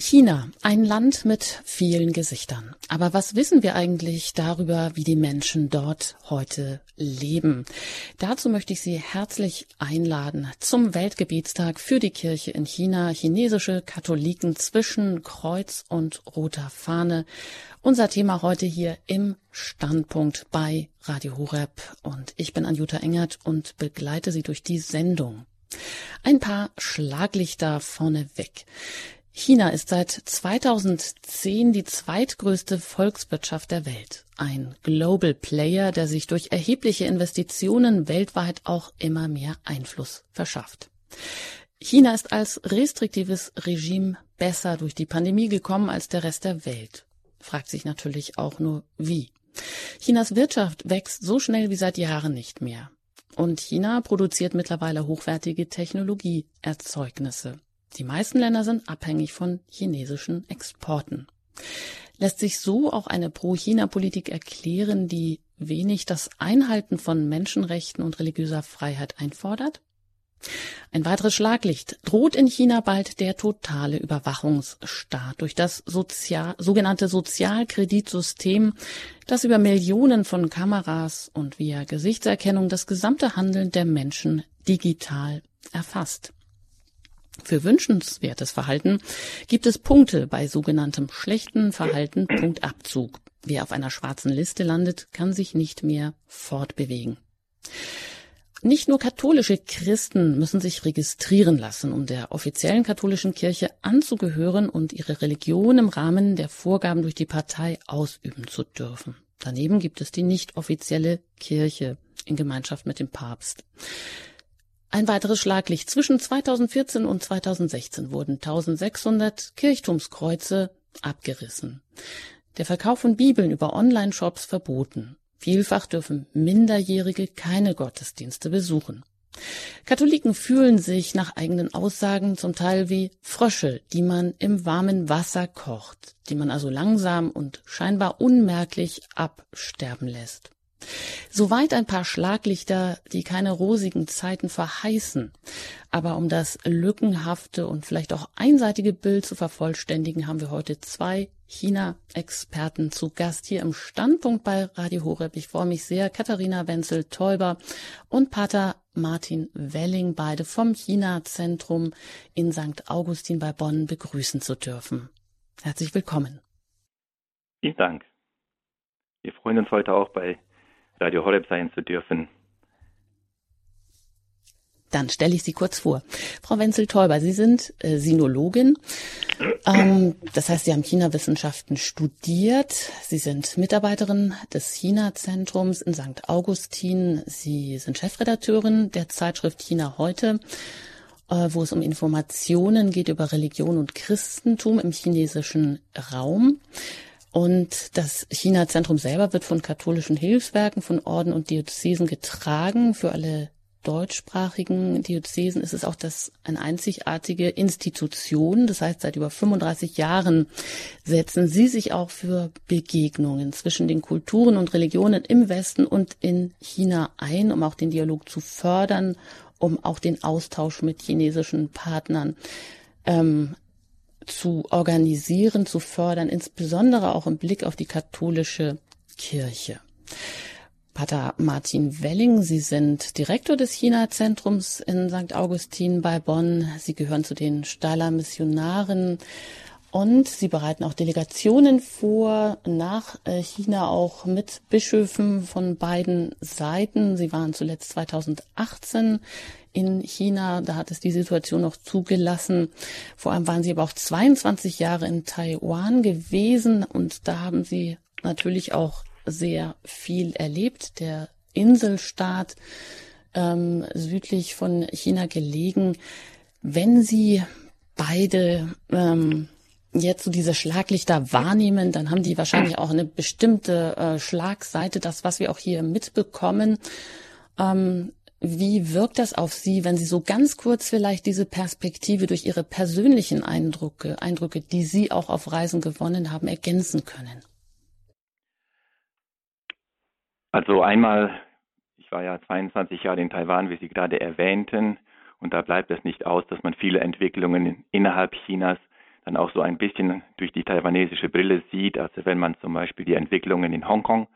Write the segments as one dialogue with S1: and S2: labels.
S1: China, ein Land mit vielen Gesichtern. Aber was wissen wir eigentlich darüber, wie die Menschen dort heute leben? Dazu möchte ich Sie herzlich einladen zum Weltgebietstag für die Kirche in China, chinesische Katholiken zwischen Kreuz und roter Fahne. Unser Thema heute hier im Standpunkt bei Radio Horeb und ich bin Anjuta Engert und begleite Sie durch die Sendung. Ein paar Schlaglichter vorneweg. China ist seit 2010 die zweitgrößte Volkswirtschaft der Welt. Ein Global Player, der sich durch erhebliche Investitionen weltweit auch immer mehr Einfluss verschafft. China ist als restriktives Regime besser durch die Pandemie gekommen als der Rest der Welt. Fragt sich natürlich auch nur wie. Chinas Wirtschaft wächst so schnell wie seit Jahren nicht mehr. Und China produziert mittlerweile hochwertige Technologieerzeugnisse. Die meisten Länder sind abhängig von chinesischen Exporten. Lässt sich so auch eine Pro-China-Politik erklären, die wenig das Einhalten von Menschenrechten und religiöser Freiheit einfordert? Ein weiteres Schlaglicht droht in China bald der totale Überwachungsstaat durch das Sozial sogenannte Sozialkreditsystem, das über Millionen von Kameras und via Gesichtserkennung das gesamte Handeln der Menschen digital erfasst. Für wünschenswertes Verhalten gibt es Punkte bei sogenanntem schlechten Verhalten Punktabzug. Wer auf einer schwarzen Liste landet, kann sich nicht mehr fortbewegen. Nicht nur katholische Christen müssen sich registrieren lassen, um der offiziellen katholischen Kirche anzugehören und ihre Religion im Rahmen der Vorgaben durch die Partei ausüben zu dürfen. Daneben gibt es die nicht offizielle Kirche in Gemeinschaft mit dem Papst. Ein weiteres Schlaglicht. Zwischen 2014 und 2016 wurden 1600 Kirchturmskreuze abgerissen. Der Verkauf von Bibeln über Online-Shops verboten. Vielfach dürfen Minderjährige keine Gottesdienste besuchen. Katholiken fühlen sich nach eigenen Aussagen zum Teil wie Frösche, die man im warmen Wasser kocht, die man also langsam und scheinbar unmerklich absterben lässt. Soweit ein paar Schlaglichter, die keine rosigen Zeiten verheißen. Aber um das lückenhafte und vielleicht auch einseitige Bild zu vervollständigen, haben wir heute zwei China-Experten zu Gast hier im Standpunkt bei Radio Horeb. Ich freue mich sehr, Katharina Wenzel-Täuber und Pater Martin Welling, beide vom China-Zentrum in St. Augustin bei Bonn begrüßen zu dürfen. Herzlich willkommen.
S2: Vielen Dank. Wir freuen uns heute auch bei Radio Horeb sein zu dürfen.
S1: Dann stelle ich Sie kurz vor. Frau Wenzel-Täuber, Sie sind äh, Sinologin. Ähm, das heißt, Sie haben China-Wissenschaften studiert. Sie sind Mitarbeiterin des China-Zentrums in St. Augustin. Sie sind Chefredakteurin der Zeitschrift China heute, äh, wo es um Informationen geht über Religion und Christentum im chinesischen Raum. Und das China-Zentrum selber wird von katholischen Hilfswerken, von Orden und Diözesen getragen. Für alle deutschsprachigen Diözesen ist es auch das eine einzigartige Institution. Das heißt, seit über 35 Jahren setzen sie sich auch für Begegnungen zwischen den Kulturen und Religionen im Westen und in China ein, um auch den Dialog zu fördern, um auch den Austausch mit chinesischen Partnern ähm, zu organisieren, zu fördern, insbesondere auch im Blick auf die katholische Kirche. Pater Martin Welling, Sie sind Direktor des China-Zentrums in St. Augustin bei Bonn. Sie gehören zu den Steiler Missionaren und Sie bereiten auch Delegationen vor nach äh, China auch mit Bischöfen von beiden Seiten. Sie waren zuletzt 2018 in China. Da hat es die Situation noch zugelassen. Vor allem waren sie aber auch 22 Jahre in Taiwan gewesen und da haben sie natürlich auch sehr viel erlebt. Der Inselstaat ähm, südlich von China gelegen. Wenn Sie beide ähm, jetzt so diese Schlaglichter wahrnehmen, dann haben die wahrscheinlich auch eine bestimmte äh, Schlagseite, das, was wir auch hier mitbekommen. Ähm, wie wirkt das auf Sie, wenn Sie so ganz kurz vielleicht diese Perspektive durch Ihre persönlichen Eindrücke, Eindrücke, die Sie auch auf Reisen gewonnen haben, ergänzen können?
S2: Also einmal, ich war ja 22 Jahre in Taiwan, wie Sie gerade erwähnten, und da bleibt es nicht aus, dass man viele Entwicklungen innerhalb Chinas dann auch so ein bisschen durch die taiwanesische Brille sieht. Also wenn man zum Beispiel die Entwicklungen in Hongkong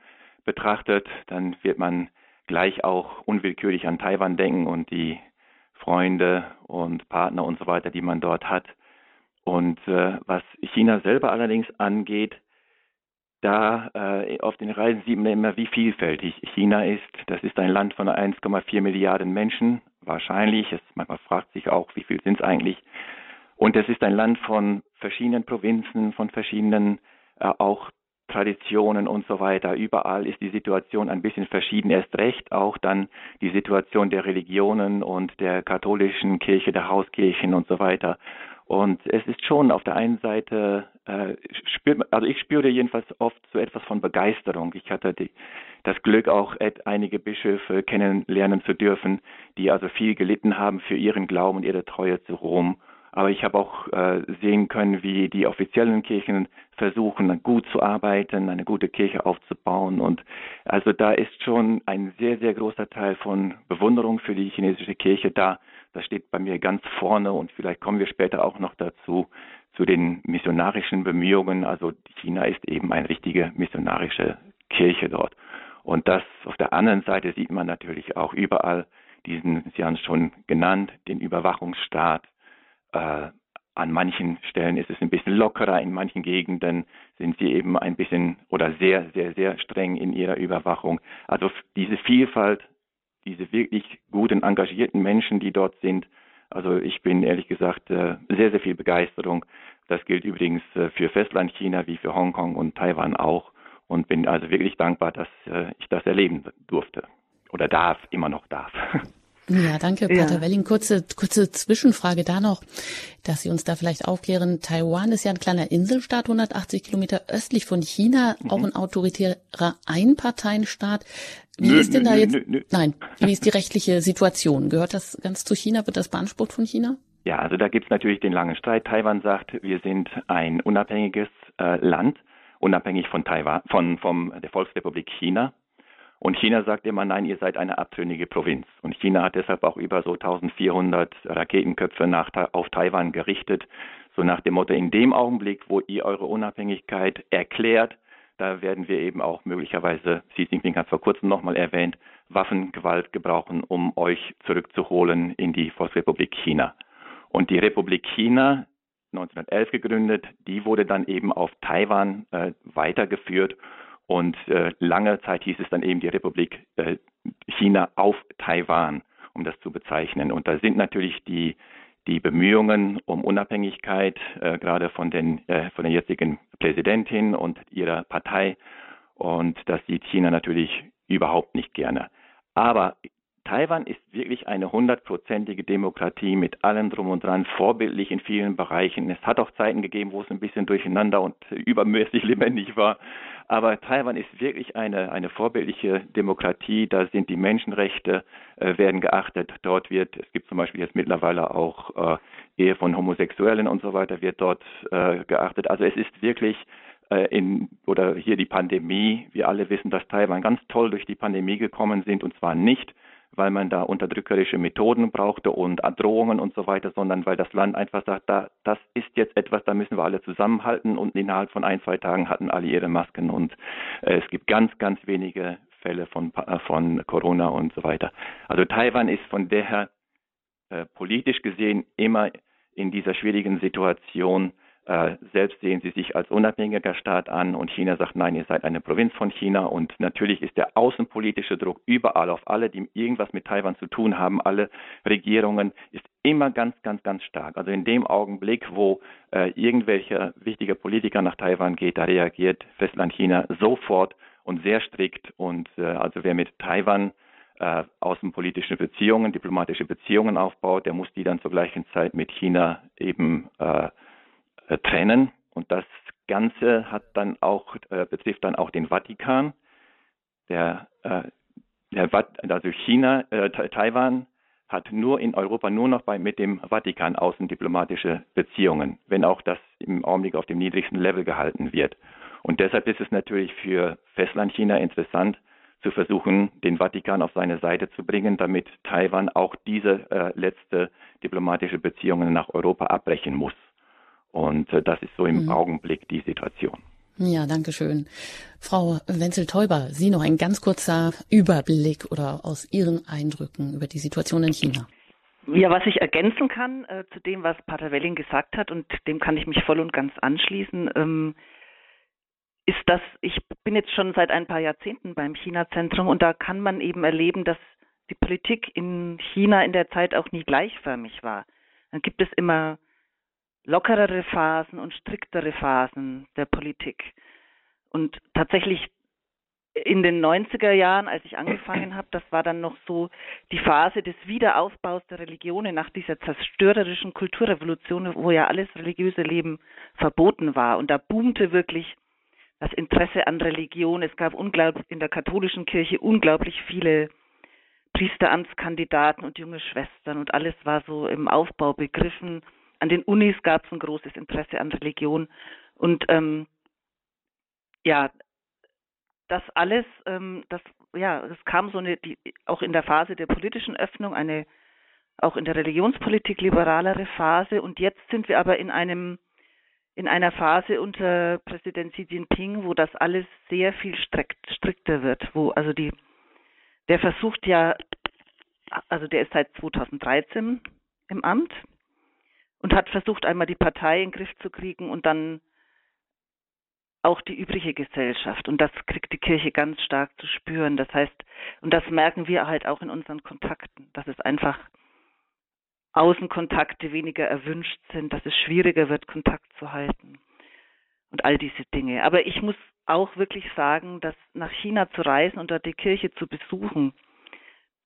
S2: betrachtet, dann wird man gleich auch unwillkürlich an Taiwan denken und die Freunde und Partner und so weiter, die man dort hat. Und äh, was China selber allerdings angeht, da äh, auf den Reisen sieht man immer, wie vielfältig China ist. Das ist ein Land von 1,4 Milliarden Menschen, wahrscheinlich. Es, man fragt sich auch, wie viel sind es eigentlich. Und es ist ein Land von verschiedenen Provinzen, von verschiedenen äh, auch Traditionen und so weiter. Überall ist die Situation ein bisschen verschieden. Erst recht auch dann die Situation der Religionen und der katholischen Kirche, der Hauskirchen und so weiter. Und es ist schon auf der einen Seite, äh, spürt, also ich spüre jedenfalls oft so etwas von Begeisterung. Ich hatte die, das Glück, auch einige Bischöfe kennenlernen zu dürfen, die also viel gelitten haben für ihren Glauben und ihre Treue zu Rom. Aber ich habe auch äh, sehen können, wie die offiziellen Kirchen versuchen, gut zu arbeiten, eine gute Kirche aufzubauen. Und also da ist schon ein sehr, sehr großer Teil von Bewunderung für die chinesische Kirche da. Das steht bei mir ganz vorne und vielleicht kommen wir später auch noch dazu, zu den missionarischen Bemühungen. Also China ist eben eine richtige missionarische Kirche dort. Und das auf der anderen Seite sieht man natürlich auch überall diesen, Sie haben es schon genannt, den Überwachungsstaat. Äh, an manchen Stellen ist es ein bisschen lockerer, in manchen Gegenden sind sie eben ein bisschen oder sehr, sehr, sehr streng in ihrer Überwachung. Also diese Vielfalt, diese wirklich guten, engagierten Menschen, die dort sind, also ich bin ehrlich gesagt äh, sehr, sehr viel Begeisterung. Das gilt übrigens äh, für Festlandchina wie für Hongkong und Taiwan auch und bin also wirklich dankbar, dass äh, ich das erleben durfte oder darf, immer noch darf.
S1: Ja, danke, Pater ja. Welling. Kurze, kurze Zwischenfrage da noch, dass Sie uns da vielleicht aufklären. Taiwan ist ja ein kleiner Inselstaat, 180 Kilometer östlich von China, mhm. auch ein autoritärer Einparteienstaat. Wie nö, ist denn nö, da jetzt, nö, nein, wie ist die rechtliche Situation? Gehört das ganz zu China? Wird das beansprucht von China?
S2: Ja, also da gibt's natürlich den langen Streit. Taiwan sagt, wir sind ein unabhängiges äh, Land, unabhängig von Taiwan, von, vom, der Volksrepublik China. Und China sagt immer, nein, ihr seid eine abtrünnige Provinz. Und China hat deshalb auch über so 1400 Raketenköpfe nach, auf Taiwan gerichtet, so nach dem Motto, in dem Augenblick, wo ihr eure Unabhängigkeit erklärt, da werden wir eben auch möglicherweise, Xi Jinping hat vor kurzem nochmal erwähnt, Waffengewalt gebrauchen, um euch zurückzuholen in die Volksrepublik China. Und die Republik China, 1911 gegründet, die wurde dann eben auf Taiwan äh, weitergeführt und äh, lange Zeit hieß es dann eben die Republik äh, China auf Taiwan, um das zu bezeichnen. Und da sind natürlich die, die Bemühungen um Unabhängigkeit, äh, gerade von, den, äh, von der jetzigen Präsidentin und ihrer Partei. Und das sieht China natürlich überhaupt nicht gerne. Aber Taiwan ist wirklich eine hundertprozentige Demokratie mit allem drum und dran, vorbildlich in vielen Bereichen. Es hat auch Zeiten gegeben, wo es ein bisschen durcheinander und übermäßig lebendig war. Aber Taiwan ist wirklich eine, eine vorbildliche Demokratie. Da sind die Menschenrechte, äh, werden geachtet. Dort wird, es gibt zum Beispiel jetzt mittlerweile auch äh, Ehe von Homosexuellen und so weiter, wird dort äh, geachtet. Also es ist wirklich äh, in, oder hier die Pandemie. Wir alle wissen, dass Taiwan ganz toll durch die Pandemie gekommen sind und zwar nicht, weil man da unterdrückerische Methoden brauchte und Drohungen und so weiter, sondern weil das Land einfach sagt, da, das ist jetzt etwas, da müssen wir alle zusammenhalten und innerhalb von ein, zwei Tagen hatten alle ihre Masken und äh, es gibt ganz, ganz wenige Fälle von, äh, von Corona und so weiter. Also Taiwan ist von daher äh, politisch gesehen immer in dieser schwierigen Situation selbst sehen sie sich als unabhängiger Staat an und China sagt, nein, ihr seid eine Provinz von China. Und natürlich ist der außenpolitische Druck überall auf alle, die irgendwas mit Taiwan zu tun haben, alle Regierungen, ist immer ganz, ganz, ganz stark. Also in dem Augenblick, wo äh, irgendwelcher wichtiger Politiker nach Taiwan geht, da reagiert Festland China sofort und sehr strikt. Und äh, also wer mit Taiwan äh, außenpolitische Beziehungen, diplomatische Beziehungen aufbaut, der muss die dann zur gleichen Zeit mit China eben äh, äh, trennen. Und das Ganze hat dann auch, äh, betrifft dann auch den Vatikan. Der, äh, der also China, äh, Taiwan hat nur in Europa nur noch bei, mit dem Vatikan außendiplomatische Beziehungen, wenn auch das im Augenblick auf dem niedrigsten Level gehalten wird. Und deshalb ist es natürlich für Festlandchina interessant, zu versuchen, den Vatikan auf seine Seite zu bringen, damit Taiwan auch diese äh, letzte diplomatische Beziehungen nach Europa abbrechen muss. Und äh, das ist so im mhm. Augenblick die Situation.
S1: Ja, danke schön. Frau Wenzel-Teuber, Sie noch ein ganz kurzer Überblick oder aus Ihren Eindrücken über die Situation in China.
S3: Ja, was ich ergänzen kann äh, zu dem, was Pater Welling gesagt hat, und dem kann ich mich voll und ganz anschließen, ähm, ist, dass ich bin jetzt schon seit ein paar Jahrzehnten beim China-Zentrum und da kann man eben erleben, dass die Politik in China in der Zeit auch nie gleichförmig war. Dann gibt es immer lockerere Phasen und striktere Phasen der Politik. Und tatsächlich in den 90er Jahren, als ich angefangen habe, das war dann noch so die Phase des Wiederaufbaus der Religionen nach dieser zerstörerischen Kulturrevolution, wo ja alles religiöse Leben verboten war. Und da boomte wirklich das Interesse an Religion. Es gab unglaublich in der katholischen Kirche unglaublich viele Priesteramtskandidaten und junge Schwestern und alles war so im Aufbau begriffen. An den Unis gab es ein großes Interesse an Religion. Und ähm, ja, das alles, ähm, das ja, es kam so eine, die, auch in der Phase der politischen Öffnung eine, auch in der Religionspolitik liberalere Phase. Und jetzt sind wir aber in einem in einer Phase unter Präsident Xi Jinping, wo das alles sehr viel strikt, strikter wird, wo also die der versucht ja, also der ist seit 2013 im Amt und hat versucht, einmal die Partei in den Griff zu kriegen und dann auch die übrige Gesellschaft. Und das kriegt die Kirche ganz stark zu spüren. Das heißt, und das merken wir halt auch in unseren Kontakten, dass es einfach Außenkontakte weniger erwünscht sind, dass es schwieriger wird, Kontakt zu halten und all diese Dinge. Aber ich muss auch wirklich sagen, dass nach China zu reisen und dort die Kirche zu besuchen,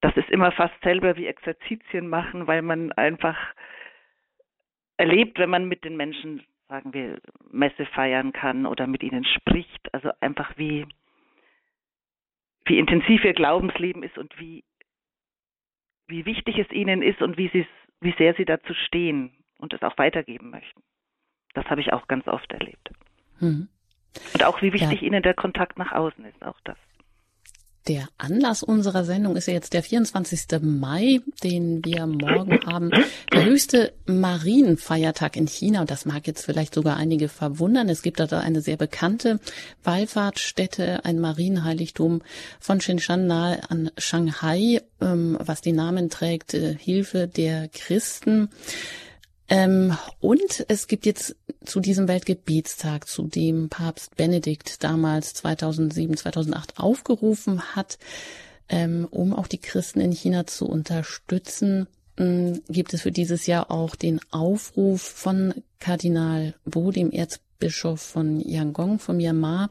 S3: das ist immer fast selber wie Exerzitien machen, weil man einfach erlebt, wenn man mit den Menschen, sagen wir, Messe feiern kann oder mit ihnen spricht, also einfach wie, wie intensiv ihr Glaubensleben ist und wie, wie wichtig es ihnen ist und wie, wie sehr sie dazu stehen und es auch weitergeben möchten. Das habe ich auch ganz oft erlebt. Mhm. Und auch wie wichtig ja. ihnen der Kontakt nach außen ist, auch das.
S1: Der Anlass unserer Sendung ist ja jetzt der 24. Mai, den wir morgen haben. Der höchste Marienfeiertag in China. Und das mag jetzt vielleicht sogar einige verwundern. Es gibt da eine sehr bekannte Wallfahrtsstätte, ein Marienheiligtum von Shinshan nahe an Shanghai, ähm, was die Namen trägt, äh, Hilfe der Christen. Ähm, und es gibt jetzt zu diesem Weltgebetstag, zu dem Papst Benedikt damals 2007, 2008 aufgerufen hat, ähm, um auch die Christen in China zu unterstützen, ähm, gibt es für dieses Jahr auch den Aufruf von Kardinal Bo, dem Erzbischof von Yangon, von Myanmar,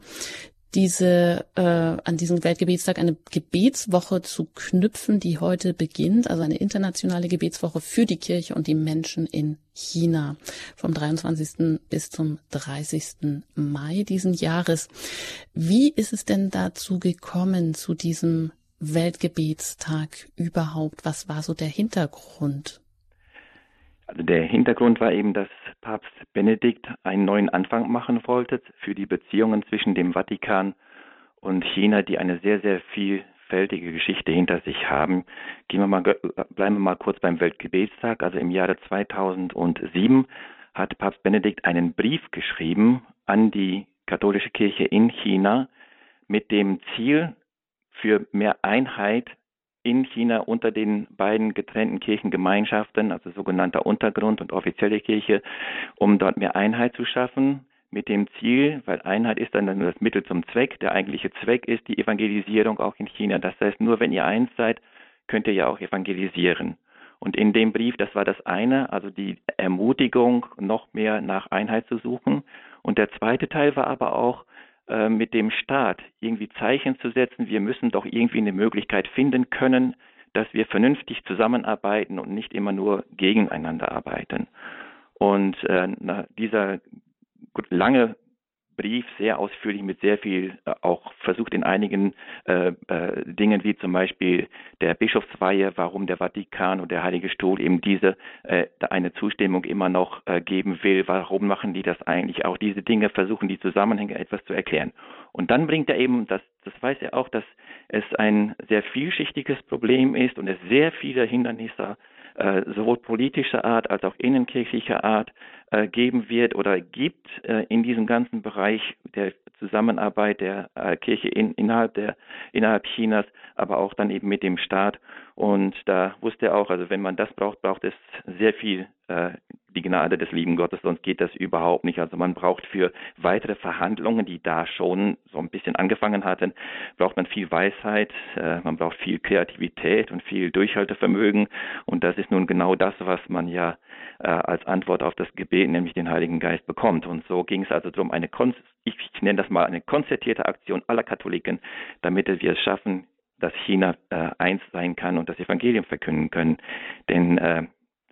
S1: diese äh, an diesem Weltgebetstag eine Gebetswoche zu knüpfen, die heute beginnt, also eine internationale Gebetswoche für die Kirche und die Menschen in China vom 23. bis zum 30. Mai diesen Jahres. Wie ist es denn dazu gekommen zu diesem Weltgebetstag überhaupt? Was war so der Hintergrund?
S2: Also der Hintergrund war eben, dass Papst Benedikt einen neuen Anfang machen wollte für die Beziehungen zwischen dem Vatikan und China, die eine sehr, sehr vielfältige Geschichte hinter sich haben. Gehen wir mal, bleiben wir mal kurz beim Weltgebetstag. Also im Jahre 2007 hat Papst Benedikt einen Brief geschrieben an die katholische Kirche in China mit dem Ziel für mehr Einheit in China unter den beiden getrennten Kirchengemeinschaften, also sogenannter Untergrund und offizielle Kirche, um dort mehr Einheit zu schaffen, mit dem Ziel, weil Einheit ist dann das Mittel zum Zweck, der eigentliche Zweck ist die Evangelisierung auch in China. Das heißt, nur wenn ihr eins seid, könnt ihr ja auch evangelisieren. Und in dem Brief, das war das eine, also die Ermutigung, noch mehr nach Einheit zu suchen. Und der zweite Teil war aber auch, äh, mit dem Staat irgendwie Zeichen zu setzen. Wir müssen doch irgendwie eine Möglichkeit finden können, dass wir vernünftig zusammenarbeiten und nicht immer nur gegeneinander arbeiten. Und äh, dieser lange Brief sehr ausführlich mit sehr viel äh, auch versucht in einigen äh, äh, Dingen wie zum Beispiel der Bischofsweihe, warum der Vatikan und der Heilige Stuhl eben diese äh, eine Zustimmung immer noch äh, geben will, warum machen die das eigentlich auch? Diese Dinge versuchen die Zusammenhänge etwas zu erklären. Und dann bringt er eben das das weiß er auch, dass es ein sehr vielschichtiges Problem ist und es sehr viele Hindernisse sowohl politischer Art als auch innenkirchlicher Art geben wird oder gibt äh, in diesem ganzen Bereich der Zusammenarbeit der äh, Kirche in, innerhalb der innerhalb Chinas, aber auch dann eben mit dem Staat. Und da wusste er auch, also wenn man das braucht, braucht es sehr viel äh, die Gnade des lieben Gottes, sonst geht das überhaupt nicht. Also man braucht für weitere Verhandlungen, die da schon so ein bisschen angefangen hatten, braucht man viel Weisheit, äh, man braucht viel Kreativität und viel Durchhaltevermögen. Und das ist nun genau das, was man ja äh, als Antwort auf das Gebet, nämlich den Heiligen Geist, bekommt. Und so ging es also darum, eine, Kon ich nenne das mal eine konzertierte Aktion aller Katholiken, damit wir es schaffen, dass China äh, eins sein kann und das Evangelium verkünden können. Denn äh,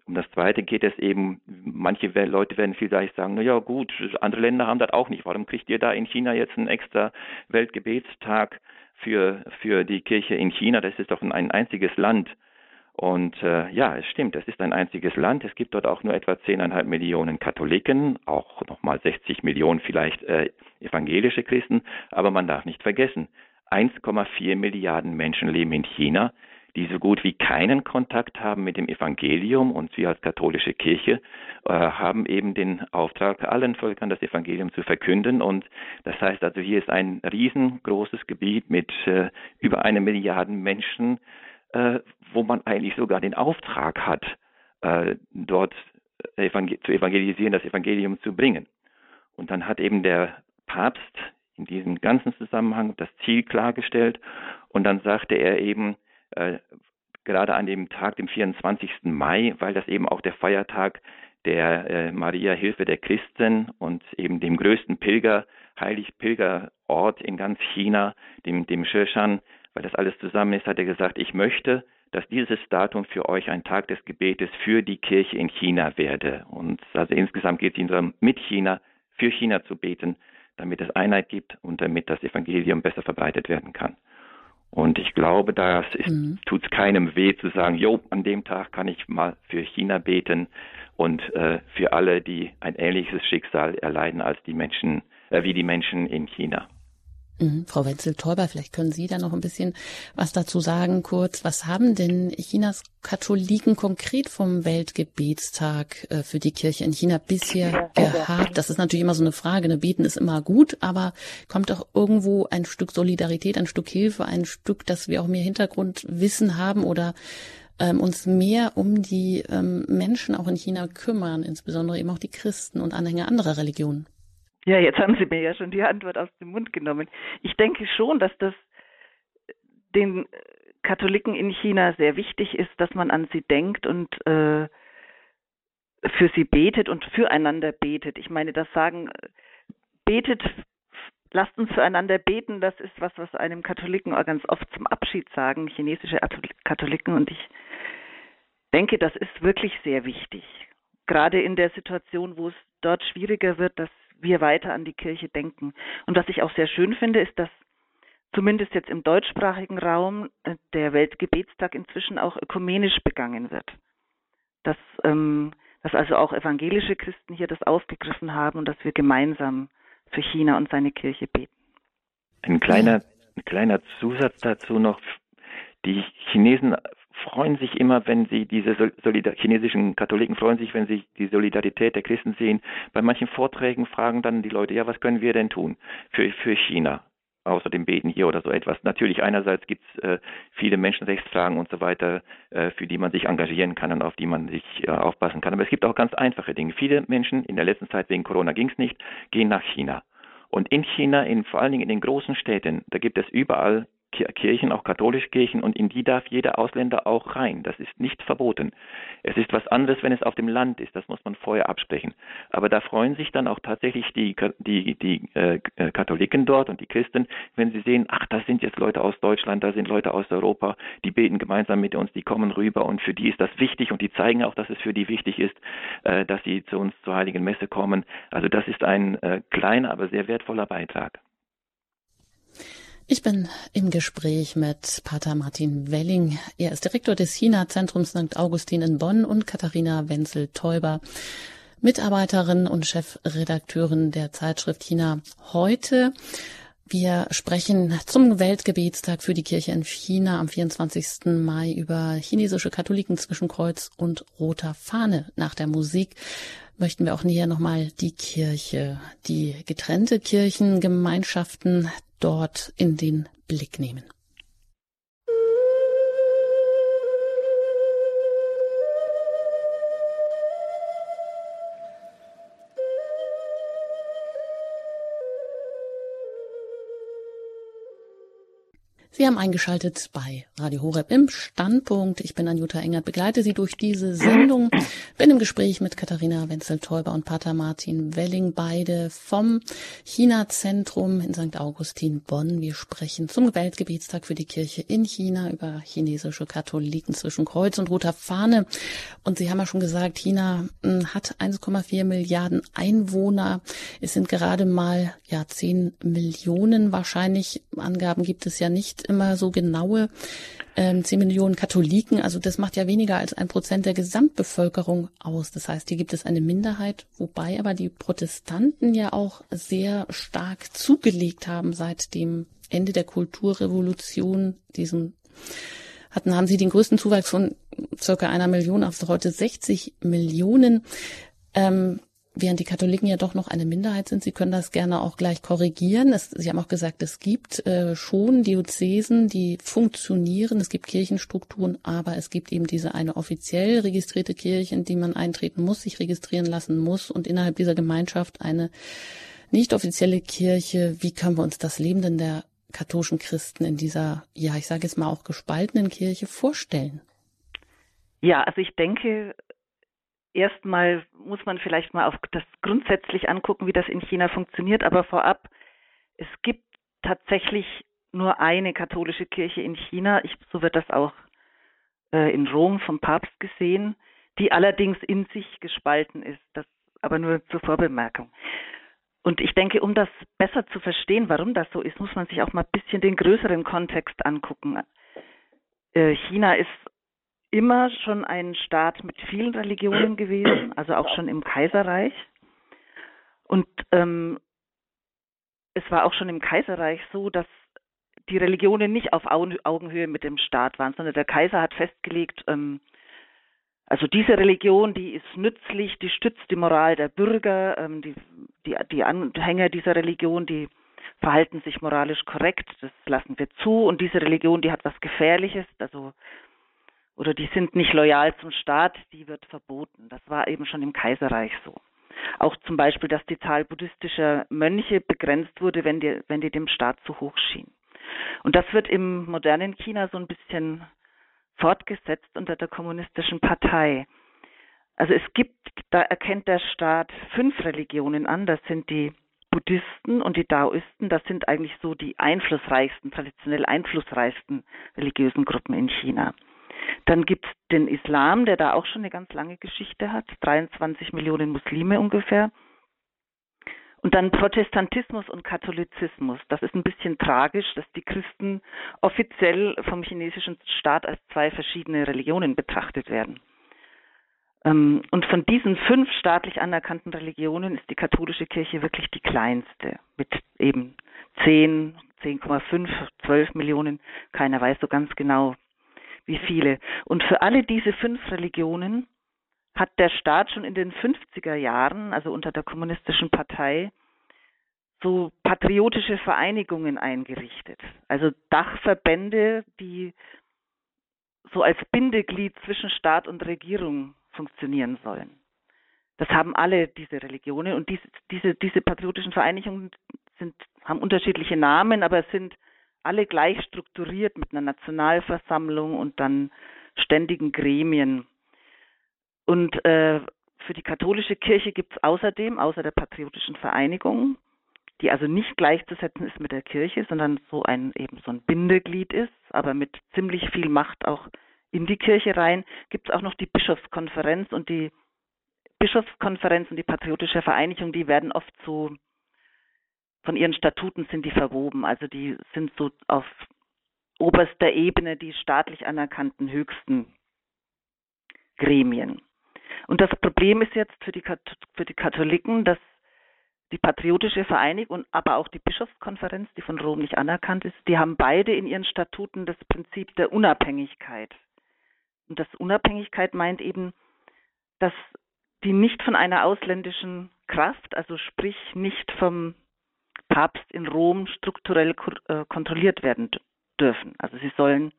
S2: um das Zweite geht es eben, manche Leute werden vielleicht sagen, na ja gut, andere Länder haben das auch nicht. Warum kriegt ihr da in China jetzt einen extra Weltgebetstag für, für die Kirche in China? Das ist doch ein, ein einziges Land. Und äh, ja, es stimmt, es ist ein einziges Land. Es gibt dort auch nur etwa 10,5 Millionen Katholiken, auch nochmal 60 Millionen vielleicht äh, evangelische Christen. Aber man darf nicht vergessen, 1,4 Milliarden Menschen leben in China die so gut wie keinen Kontakt haben mit dem Evangelium und wir als katholische Kirche äh, haben eben den Auftrag, allen Völkern das Evangelium zu verkünden und das heißt also, hier ist ein riesengroßes Gebiet mit äh, über eine Milliarde Menschen, äh, wo man eigentlich sogar den Auftrag hat, äh, dort evangel zu evangelisieren, das Evangelium zu bringen. Und dann hat eben der Papst in diesem ganzen Zusammenhang das Ziel klargestellt und dann sagte er eben, äh, gerade an dem Tag, dem 24. Mai, weil das eben auch der Feiertag der äh, Maria Hilfe der Christen und eben dem größten Pilger, heilig Pilgerort in ganz China, dem, dem Sheshan, weil das alles zusammen ist, hat er gesagt, ich möchte, dass dieses Datum für euch ein Tag des Gebetes für die Kirche in China werde. Und also insgesamt geht es darum, mit China, für China zu beten, damit es Einheit gibt und damit das Evangelium besser verbreitet werden kann. Und ich glaube, da mhm. tut es keinem weh zu sagen, jo, an dem Tag kann ich mal für China beten und äh, für alle, die ein ähnliches Schicksal erleiden als die Menschen, äh, wie die Menschen in China.
S1: Mhm. Frau Wenzel-Täuber, vielleicht können Sie da noch ein bisschen was dazu sagen, kurz. Was haben denn Chinas Katholiken konkret vom Weltgebetstag äh, für die Kirche in China bisher gehabt? Das ist natürlich immer so eine Frage. Ne? Beten ist immer gut, aber kommt doch irgendwo ein Stück Solidarität, ein Stück Hilfe, ein Stück, dass wir auch mehr Hintergrundwissen haben oder ähm, uns mehr um die ähm, Menschen auch in China kümmern, insbesondere eben auch die Christen und Anhänger anderer Religionen?
S3: Ja, jetzt haben Sie mir ja schon die Antwort aus dem Mund genommen. Ich denke schon, dass das den Katholiken in China sehr wichtig ist, dass man an sie denkt und äh, für sie betet und füreinander betet. Ich meine, das sagen, betet, lasst uns füreinander beten, das ist was, was einem Katholiken ganz oft zum Abschied sagen, chinesische Katholiken. Und ich denke, das ist wirklich sehr wichtig. Gerade in der Situation, wo es dort schwieriger wird, dass wir weiter an die Kirche denken. Und was ich auch sehr schön finde, ist, dass zumindest jetzt im deutschsprachigen Raum äh, der Weltgebetstag inzwischen auch ökumenisch begangen wird. Dass, ähm, dass also auch evangelische Christen hier das aufgegriffen haben und dass wir gemeinsam für China und seine Kirche beten.
S2: Ein kleiner, ein kleiner Zusatz dazu noch. Die Chinesen freuen sich immer, wenn sie diese Solidar chinesischen Katholiken freuen sich, wenn sie die Solidarität der Christen sehen. Bei manchen Vorträgen fragen dann die Leute, ja, was können wir denn tun für, für China? außer dem Beten hier oder so etwas. Natürlich einerseits gibt es äh, viele Menschenrechtsfragen und so weiter, äh, für die man sich engagieren kann und auf die man sich äh, aufpassen kann. Aber es gibt auch ganz einfache Dinge. Viele Menschen in der letzten Zeit wegen Corona ging es nicht, gehen nach China. Und in China, in, vor allen Dingen in den großen Städten, da gibt es überall Kirchen, auch katholische Kirchen, und in die darf jeder Ausländer auch rein. Das ist nicht verboten. Es ist was anderes, wenn es auf dem Land ist. Das muss man vorher absprechen. Aber da freuen sich dann auch tatsächlich die, die, die äh, Katholiken dort und die Christen, wenn sie sehen, ach, da sind jetzt Leute aus Deutschland, da sind Leute aus Europa, die beten gemeinsam mit uns, die kommen rüber und für die ist das wichtig und die zeigen auch, dass es für die wichtig ist, äh, dass sie zu uns zur Heiligen Messe kommen. Also das ist ein äh, kleiner, aber sehr wertvoller Beitrag.
S1: Ich bin im Gespräch mit Pater Martin Welling. Er ist Direktor des China-Zentrums St. Augustin in Bonn und Katharina Wenzel-Täuber, Mitarbeiterin und Chefredakteurin der Zeitschrift China heute. Wir sprechen zum Weltgebetstag für die Kirche in China am 24. Mai über chinesische Katholiken zwischen Kreuz und roter Fahne. Nach der Musik möchten wir auch näher nochmal die Kirche, die getrennte Kirchengemeinschaften dort in den Blick nehmen. Sie haben eingeschaltet bei Radio Horeb im Standpunkt. Ich bin Anjuta Engert, begleite Sie durch diese Sendung. Bin im Gespräch mit Katharina Wenzel-Teuber und Pater Martin Welling, beide vom China-Zentrum in St. Augustin, Bonn. Wir sprechen zum Weltgebetstag für die Kirche in China über chinesische Katholiken zwischen Kreuz und roter Fahne. Und Sie haben ja schon gesagt, China hm, hat 1,4 Milliarden Einwohner. Es sind gerade mal ja 10 Millionen wahrscheinlich. Angaben gibt es ja nicht immer so genaue ähm, 10 Millionen Katholiken. Also das macht ja weniger als ein Prozent der Gesamtbevölkerung aus. Das heißt, hier gibt es eine Minderheit, wobei aber die Protestanten ja auch sehr stark zugelegt haben seit dem Ende der Kulturrevolution, diesen hatten, haben sie den größten Zuwachs von circa einer Million auf heute 60 Millionen. Ähm, während die Katholiken ja doch noch eine Minderheit sind, Sie können das gerne auch gleich korrigieren. Es, Sie haben auch gesagt, es gibt äh, schon Diözesen, die funktionieren. Es gibt Kirchenstrukturen, aber es gibt eben diese eine offiziell registrierte Kirche, in die man eintreten muss, sich registrieren lassen muss und innerhalb dieser Gemeinschaft eine nicht offizielle Kirche. Wie können wir uns das Leben denn der katholischen Christen in dieser, ja, ich sage jetzt mal auch gespaltenen Kirche vorstellen?
S3: Ja, also ich denke, erstmal muss man vielleicht mal auf das grundsätzlich angucken, wie das in China funktioniert. Aber vorab, es gibt tatsächlich nur eine katholische Kirche in China. Ich, so wird das auch äh, in Rom vom Papst gesehen, die allerdings in sich gespalten ist. Das aber nur zur Vorbemerkung. Und ich denke, um das besser zu verstehen, warum das so ist, muss man sich auch mal ein bisschen den größeren Kontext angucken. Äh, China ist immer schon ein Staat mit vielen Religionen gewesen, also auch schon im Kaiserreich. Und ähm, es war auch schon im Kaiserreich so, dass die Religionen nicht auf Augenhöhe mit dem Staat waren, sondern der Kaiser hat festgelegt, ähm, also diese Religion, die ist nützlich, die stützt die Moral der Bürger, ähm, die, die, die Anhänger dieser Religion, die verhalten sich moralisch korrekt, das lassen wir zu. Und diese Religion, die hat was Gefährliches, also oder die sind nicht loyal zum Staat, die wird verboten. Das war eben schon im Kaiserreich so. Auch zum Beispiel, dass die Zahl buddhistischer Mönche begrenzt wurde, wenn die, wenn die dem Staat zu hoch schien. Und das wird im modernen China so ein bisschen fortgesetzt unter der kommunistischen Partei. Also es gibt, da erkennt der Staat fünf Religionen an. Das sind die Buddhisten und die Daoisten. Das sind eigentlich so die einflussreichsten, traditionell einflussreichsten religiösen Gruppen in China. Dann gibt es den Islam, der da auch schon eine ganz lange Geschichte hat, 23 Millionen Muslime ungefähr. Und dann Protestantismus und Katholizismus. Das ist ein bisschen tragisch, dass die Christen offiziell vom chinesischen Staat als zwei verschiedene Religionen betrachtet werden. Ähm, und von diesen fünf staatlich anerkannten Religionen ist die katholische Kirche wirklich die kleinste, mit eben 10, 10,5, 12 Millionen. Keiner weiß so ganz genau, wie viele. Und für alle diese fünf Religionen hat der Staat schon in den 50er Jahren, also unter der kommunistischen Partei, so patriotische Vereinigungen eingerichtet. Also Dachverbände, die so als Bindeglied zwischen Staat und Regierung funktionieren sollen. Das haben alle diese Religionen und diese, diese, diese patriotischen Vereinigungen sind, haben unterschiedliche Namen, aber sind alle gleich strukturiert mit einer Nationalversammlung und dann ständigen Gremien. Und äh, für die katholische Kirche gibt es außerdem, außer der patriotischen Vereinigung, die also nicht gleichzusetzen ist mit der Kirche, sondern so ein eben so ein Bindeglied ist, aber mit ziemlich viel Macht auch in die Kirche rein, gibt es auch noch die Bischofskonferenz und die Bischofskonferenz und die patriotische Vereinigung, die werden oft so von ihren Statuten sind die verwoben. Also die sind so auf oberster Ebene die staatlich anerkannten höchsten Gremien. Und das Problem ist jetzt für die, für die Katholiken, dass die Patriotische Vereinigung, aber auch die Bischofskonferenz, die von Rom nicht anerkannt ist, die haben beide in ihren Statuten das Prinzip der Unabhängigkeit. Und das Unabhängigkeit meint eben, dass die nicht von einer ausländischen Kraft, also sprich nicht vom Papst in Rom strukturell äh, kontrolliert werden dürfen. Also sie sollen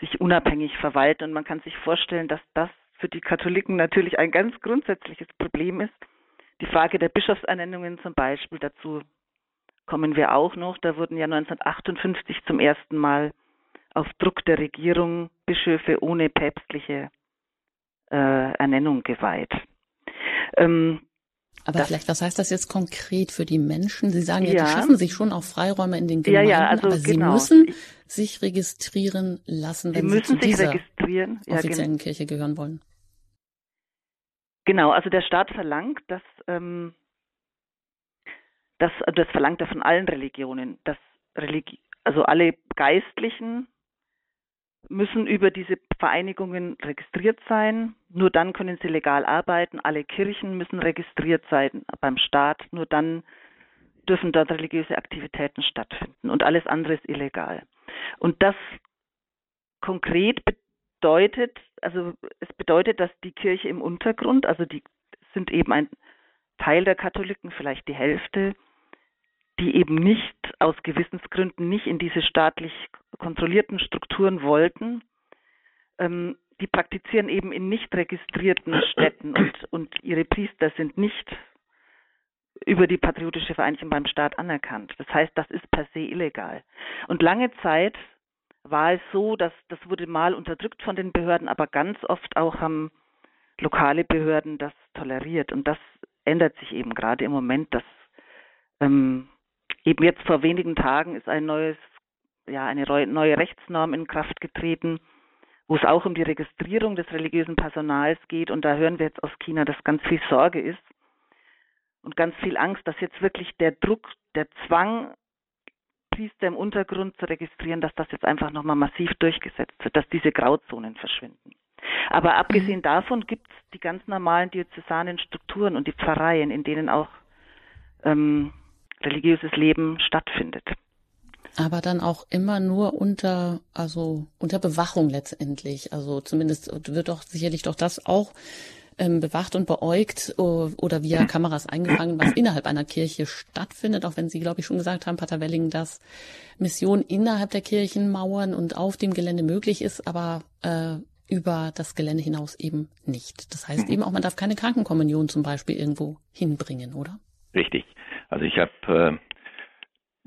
S3: sich unabhängig verwalten und man kann sich vorstellen, dass das für die Katholiken natürlich ein ganz grundsätzliches Problem ist. Die Frage der Bischofsernennungen zum Beispiel, dazu kommen wir auch noch. Da wurden ja 1958 zum ersten Mal auf Druck der Regierung Bischöfe ohne päpstliche äh, Ernennung geweiht.
S1: Ähm, aber das, vielleicht, was heißt das jetzt konkret für die Menschen? Sie sagen ja, ja, die schaffen sich schon auch Freiräume in den Gemeinden, ja, ja, also aber sie genau. müssen sich registrieren lassen, wenn sie, sie zu dieser offiziellen ja, Kirche gehören wollen.
S3: Genau, also der Staat verlangt, dass ähm, das, das verlangt er von allen Religionen, dass Religi also alle Geistlichen müssen über diese Vereinigungen registriert sein. Nur dann können sie legal arbeiten. Alle Kirchen müssen registriert sein beim Staat. Nur dann dürfen dort religiöse Aktivitäten stattfinden. Und alles andere ist illegal. Und das konkret bedeutet, also es bedeutet, dass die Kirche im Untergrund, also die sind eben ein Teil der Katholiken, vielleicht die Hälfte, die eben nicht aus Gewissensgründen nicht in diese staatlich kontrollierten Strukturen wollten, ähm, die praktizieren eben in nicht registrierten Städten und, und ihre Priester sind nicht über die patriotische Vereinigung beim Staat anerkannt. Das heißt, das ist per se illegal. Und lange Zeit war es so, dass das wurde mal unterdrückt von den Behörden, aber ganz oft auch haben lokale Behörden das toleriert. Und das ändert sich eben gerade im Moment, dass ähm, Eben jetzt vor wenigen Tagen ist ein neues, ja, eine neue Rechtsnorm in Kraft getreten, wo es auch um die Registrierung des religiösen Personals geht. Und da hören wir jetzt aus China, dass ganz viel Sorge ist und ganz viel Angst, dass jetzt wirklich der Druck, der Zwang, Priester im Untergrund zu registrieren, dass das jetzt einfach nochmal massiv durchgesetzt wird, dass diese Grauzonen verschwinden. Aber abgesehen mhm. davon gibt es die ganz normalen diözesanen Strukturen und die Pfarreien, in denen auch ähm, religiöses Leben stattfindet.
S1: Aber dann auch immer nur unter, also unter Bewachung letztendlich. Also zumindest wird doch sicherlich doch das auch ähm, bewacht und beäugt oder via Kameras eingefangen, was innerhalb einer Kirche stattfindet, auch wenn Sie, glaube ich, schon gesagt haben, Pater Welling, dass Mission innerhalb der Kirchenmauern und auf dem Gelände möglich ist, aber äh, über das Gelände hinaus eben nicht. Das heißt mhm. eben auch, man darf keine Krankenkommunion zum Beispiel irgendwo hinbringen, oder?
S2: Richtig. Also ich habe äh,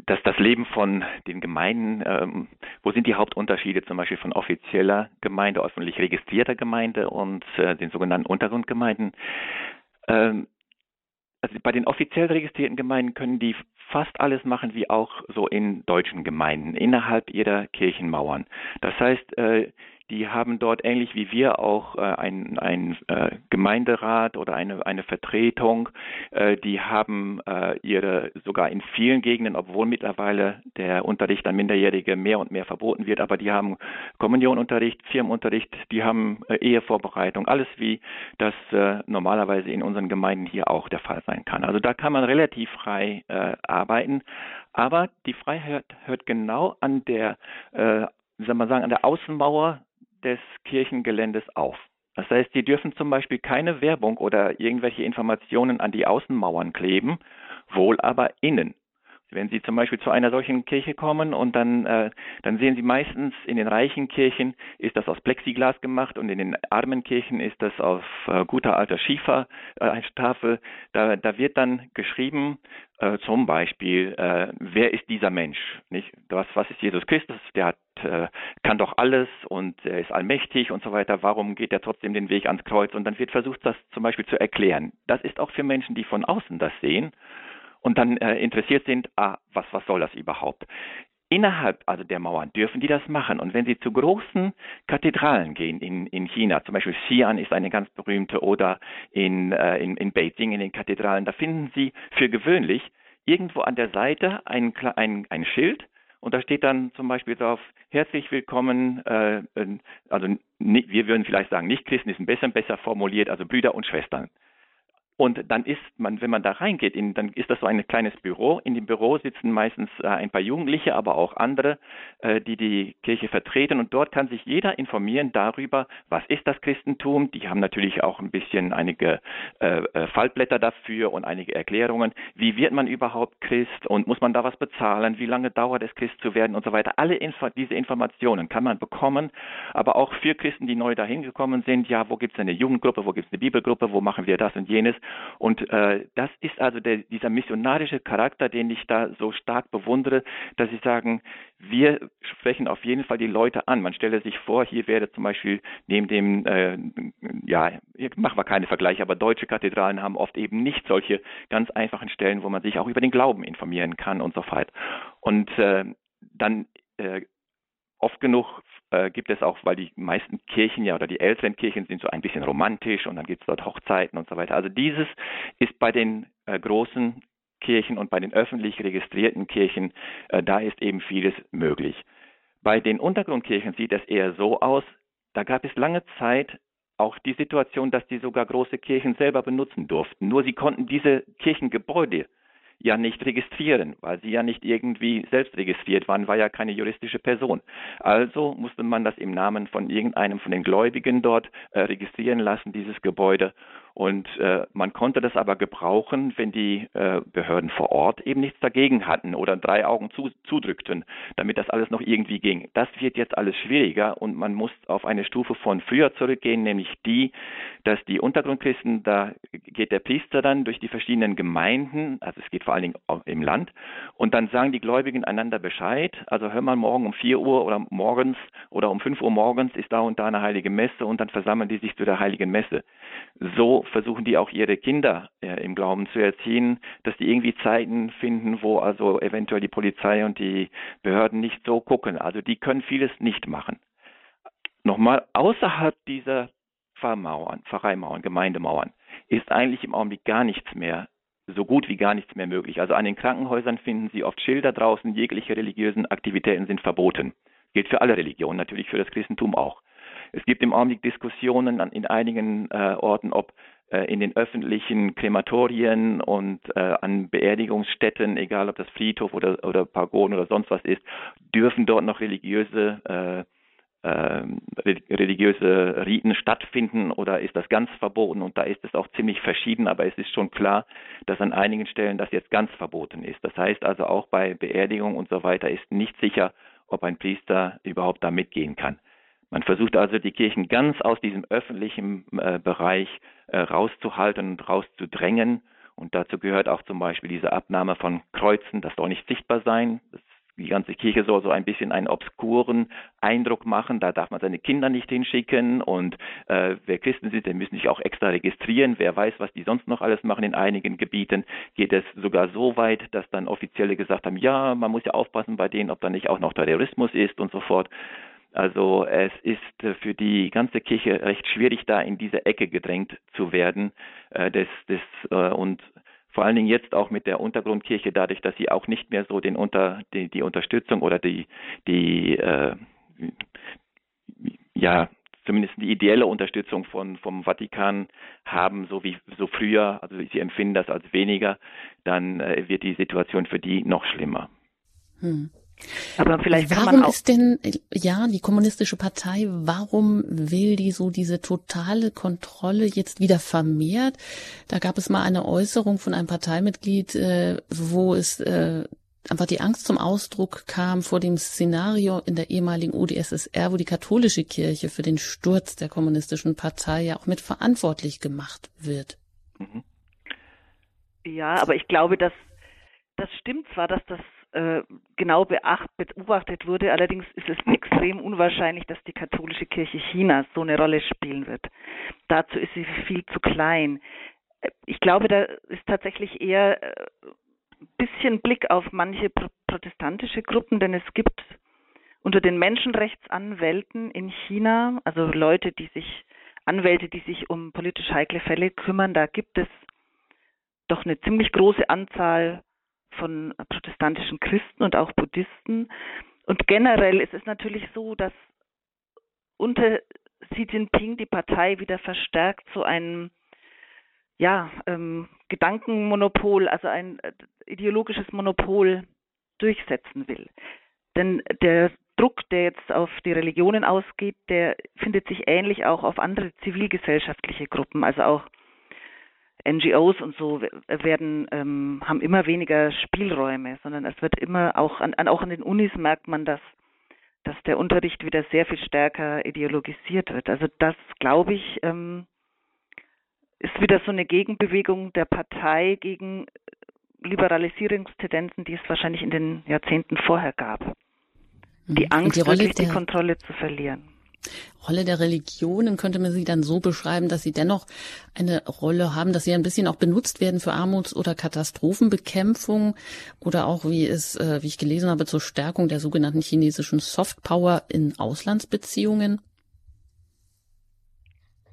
S2: das, das Leben von den Gemeinden, ähm, wo sind die Hauptunterschiede zum Beispiel von offizieller Gemeinde, öffentlich registrierter Gemeinde und äh, den sogenannten Untergrundgemeinden? Ähm, also bei den offiziell registrierten Gemeinden können die fast alles machen wie auch so in deutschen Gemeinden innerhalb ihrer Kirchenmauern. Das heißt, äh, die haben dort ähnlich wie wir auch äh, ein, ein äh, Gemeinderat oder eine, eine Vertretung. Äh, die haben äh, ihre sogar in vielen Gegenden, obwohl mittlerweile der Unterricht an Minderjährige mehr und mehr verboten wird, aber die haben Kommunionunterricht, Firmenunterricht, die haben äh, Ehevorbereitung, alles wie das äh, normalerweise in unseren Gemeinden hier auch der Fall sein kann. Also da kann man relativ frei arbeiten, aber die Freiheit hört genau an der wie soll man sagen, an der Außenmauer des Kirchengeländes auf. Das heißt, Sie dürfen zum Beispiel keine Werbung oder irgendwelche Informationen an die Außenmauern kleben, wohl aber innen. Wenn Sie zum Beispiel zu einer solchen Kirche kommen und dann, äh, dann sehen Sie meistens in den reichen Kirchen ist das aus Plexiglas gemacht und in den armen Kirchen ist das aus äh, guter alter Schiefertafel. Äh, da, da wird dann geschrieben, äh, zum Beispiel, äh, wer ist dieser Mensch? Nicht? Was, was ist Jesus Christus? Der hat, äh, kann doch alles und er ist allmächtig und so weiter. Warum geht er trotzdem den Weg ans Kreuz? Und dann wird versucht, das zum Beispiel zu erklären. Das ist auch für Menschen, die von außen das sehen und dann äh, interessiert sind, ah, was, was soll das überhaupt? Innerhalb also der Mauern dürfen die das machen. Und wenn sie zu großen Kathedralen gehen in, in China, zum Beispiel Xi'an ist eine ganz berühmte oder in, äh, in, in Beijing in den Kathedralen, da finden sie für gewöhnlich irgendwo an der Seite ein, ein, ein Schild und da steht dann zum Beispiel drauf, herzlich willkommen, äh, also wir würden vielleicht sagen, nicht Christen ist ein bisschen besser formuliert, also Brüder und Schwestern Und dann ist man, wenn man da reingeht, in, dann ist das so ein kleines Büro. In dem Büro sitzen meistens äh, ein paar Jugendliche, aber auch andere, äh, die die Kirche vertreten. Und dort kann sich jeder informieren darüber, was ist das Christentum. Die haben natürlich auch ein bisschen einige äh, äh Fallblätter dafür und einige Erklärungen. Wie wird man überhaupt Christ und muss man da was bezahlen? Wie lange dauert es, Christ zu werden und so weiter? Alle Info diese Informationen kann man bekommen. Aber auch für Christen, die neu dahin gekommen sind, ja, wo gibt es eine Jugendgruppe, wo gibt es eine Bibelgruppe, wo machen wir das und jenes? Und äh, das ist also der, dieser missionarische Charakter, den ich da so stark bewundere, dass ich sagen, wir sprechen auf jeden Fall die Leute an. Man stelle sich vor, hier wäre zum Beispiel neben dem, äh, ja, machen wir keine Vergleiche, aber deutsche Kathedralen haben oft eben nicht solche ganz einfachen Stellen, wo man sich auch über den Glauben informieren kann und so weiter. Und äh, dann äh, oft genug äh, gibt es auch, weil die meisten Kirchen ja oder die älteren Kirchen sind so ein bisschen romantisch und dann gibt es dort Hochzeiten und so weiter. Also dieses ist bei den äh, großen Kirchen und bei den öffentlich registrierten Kirchen, äh, da ist eben vieles möglich. Bei den Untergrundkirchen sieht es eher so aus, da gab es lange Zeit auch die Situation, dass die sogar große Kirchen selber benutzen durften. Nur sie konnten diese Kirchengebäude ja nicht registrieren, weil sie ja nicht irgendwie selbst registriert waren, war ja keine juristische Person. Also musste man das im Namen von irgendeinem von den Gläubigen dort äh, registrieren lassen, dieses Gebäude. Und äh, man konnte das aber gebrauchen, wenn die äh, Behörden vor Ort eben nichts dagegen hatten oder drei Augen zu, zudrückten, damit das alles noch irgendwie ging. Das wird jetzt alles schwieriger und man muss auf eine Stufe von früher zurückgehen, nämlich die, dass die Untergrundchristen, da geht der Priester dann durch die verschiedenen Gemeinden, also es geht vor allen Dingen im Land, und dann sagen die Gläubigen einander Bescheid, also hör mal morgen um vier Uhr oder morgens oder um fünf Uhr morgens ist da und da eine heilige Messe und dann versammeln die sich zu der heiligen Messe. So versuchen die auch ihre Kinder äh, im Glauben zu erziehen, dass die irgendwie Zeiten finden, wo also eventuell die Polizei und die Behörden nicht so gucken. Also die können vieles nicht machen. Nochmal, außerhalb dieser Pfarrmauern, Pfarreimauern, Gemeindemauern ist eigentlich im Augenblick gar nichts mehr, so gut wie gar nichts mehr möglich. Also an den Krankenhäusern finden Sie oft Schilder draußen, jegliche religiösen Aktivitäten sind verboten. Gilt für alle Religionen, natürlich für das Christentum auch. Es gibt im Augenblick Diskussionen in einigen äh, Orten, ob in den öffentlichen Krematorien und äh, an Beerdigungsstätten, egal ob das Friedhof oder, oder Pagoden oder sonst was ist, dürfen dort noch religiöse äh, ähm, religiöse Riten stattfinden oder ist das ganz verboten? Und da ist es auch ziemlich verschieden, aber es ist schon klar, dass an einigen Stellen das jetzt ganz verboten ist. Das heißt also auch bei Beerdigung und so weiter ist nicht sicher, ob ein Priester überhaupt da mitgehen kann. Man versucht also die Kirchen ganz aus diesem öffentlichen äh, Bereich äh, rauszuhalten und rauszudrängen. Und dazu gehört auch zum Beispiel diese Abnahme von Kreuzen, das soll nicht sichtbar sein. Das, die ganze Kirche soll so ein bisschen einen obskuren Eindruck machen. Da darf man seine Kinder nicht hinschicken. Und äh, wer Christen sind, der müssen sich auch extra registrieren. Wer weiß, was die sonst noch alles machen. In einigen Gebieten geht es sogar so weit, dass dann Offizielle gesagt haben, ja, man muss ja aufpassen bei denen, ob da nicht auch noch Terrorismus ist und so fort. Also es ist äh, für die ganze Kirche recht schwierig, da in diese Ecke gedrängt zu werden. Äh, das, das, äh, und vor allen Dingen jetzt auch mit der Untergrundkirche, dadurch, dass sie auch nicht mehr so den unter, die, die Unterstützung oder die, die äh, ja, zumindest die ideelle Unterstützung von, vom Vatikan haben, so wie so früher, also sie empfinden das als weniger, dann äh, wird die Situation für die noch schlimmer.
S1: Hm. Aber vielleicht warum ist denn ja die kommunistische Partei? Warum will die so diese totale Kontrolle jetzt wieder vermehrt? Da gab es mal eine Äußerung von einem Parteimitglied, äh, wo es äh, einfach die Angst zum Ausdruck kam vor dem Szenario in der ehemaligen UdSSR, wo die katholische Kirche für den Sturz der kommunistischen Partei ja auch mit verantwortlich gemacht wird. Mhm.
S3: Ja, aber ich glaube, dass das stimmt zwar, dass das genau beacht, beobachtet wurde. Allerdings ist es extrem unwahrscheinlich, dass die katholische Kirche Chinas so eine Rolle spielen wird. Dazu ist sie viel zu klein. Äh, ich glaube, da ist tatsächlich eher ein äh, bisschen Blick auf manche protestantische Gruppen, denn es gibt unter den Menschenrechtsanwälten in China, also Leute, die sich, Anwälte, die sich um politisch heikle Fälle kümmern, da gibt es doch eine ziemlich große Anzahl von protestantischen Christen und auch Buddhisten. Und generell ist es natürlich so, dass unter Xi Jinping die Partei wieder verstärkt zu einem ja, ähm, Gedankenmonopol, also ein äh, ideologisches Monopol durchsetzen will. Denn der Druck, der jetzt auf die Religionen ausgeht, der findet sich ähnlich auch auf andere zivilgesellschaftliche Gruppen, also auch NGOs und so werden ähm, haben immer weniger Spielräume, sondern es wird immer auch an, auch an den Unis merkt man, dass dass der Unterricht wieder sehr viel stärker ideologisiert wird. Also das glaube ich ähm, ist wieder so eine Gegenbewegung der Partei gegen Liberalisierungstendenzen, die es wahrscheinlich in den Jahrzehnten vorher gab. Die mhm. Angst, die wirklich die Kontrolle zu verlieren.
S1: Rolle der Religionen könnte man sie dann so beschreiben, dass sie dennoch eine Rolle haben, dass sie ein bisschen auch benutzt werden für Armuts- oder Katastrophenbekämpfung oder auch, wie es, äh, wie ich gelesen habe, zur Stärkung der sogenannten chinesischen Softpower in Auslandsbeziehungen?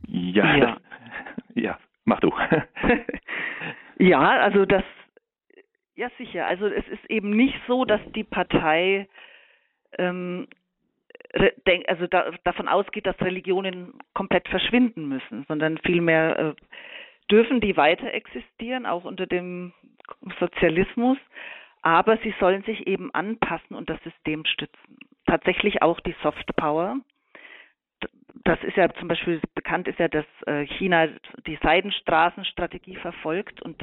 S2: Ja, ja, ja mach du.
S3: ja, also das, ja sicher. Also es ist eben nicht so, dass die Partei ähm, also da, davon ausgeht, dass Religionen komplett verschwinden müssen, sondern vielmehr äh, dürfen die weiter existieren, auch unter dem Sozialismus, aber sie sollen sich eben anpassen und das System stützen. Tatsächlich auch die Soft Power. Das ist ja zum Beispiel bekannt ist ja, dass äh, China die Seidenstraßenstrategie verfolgt und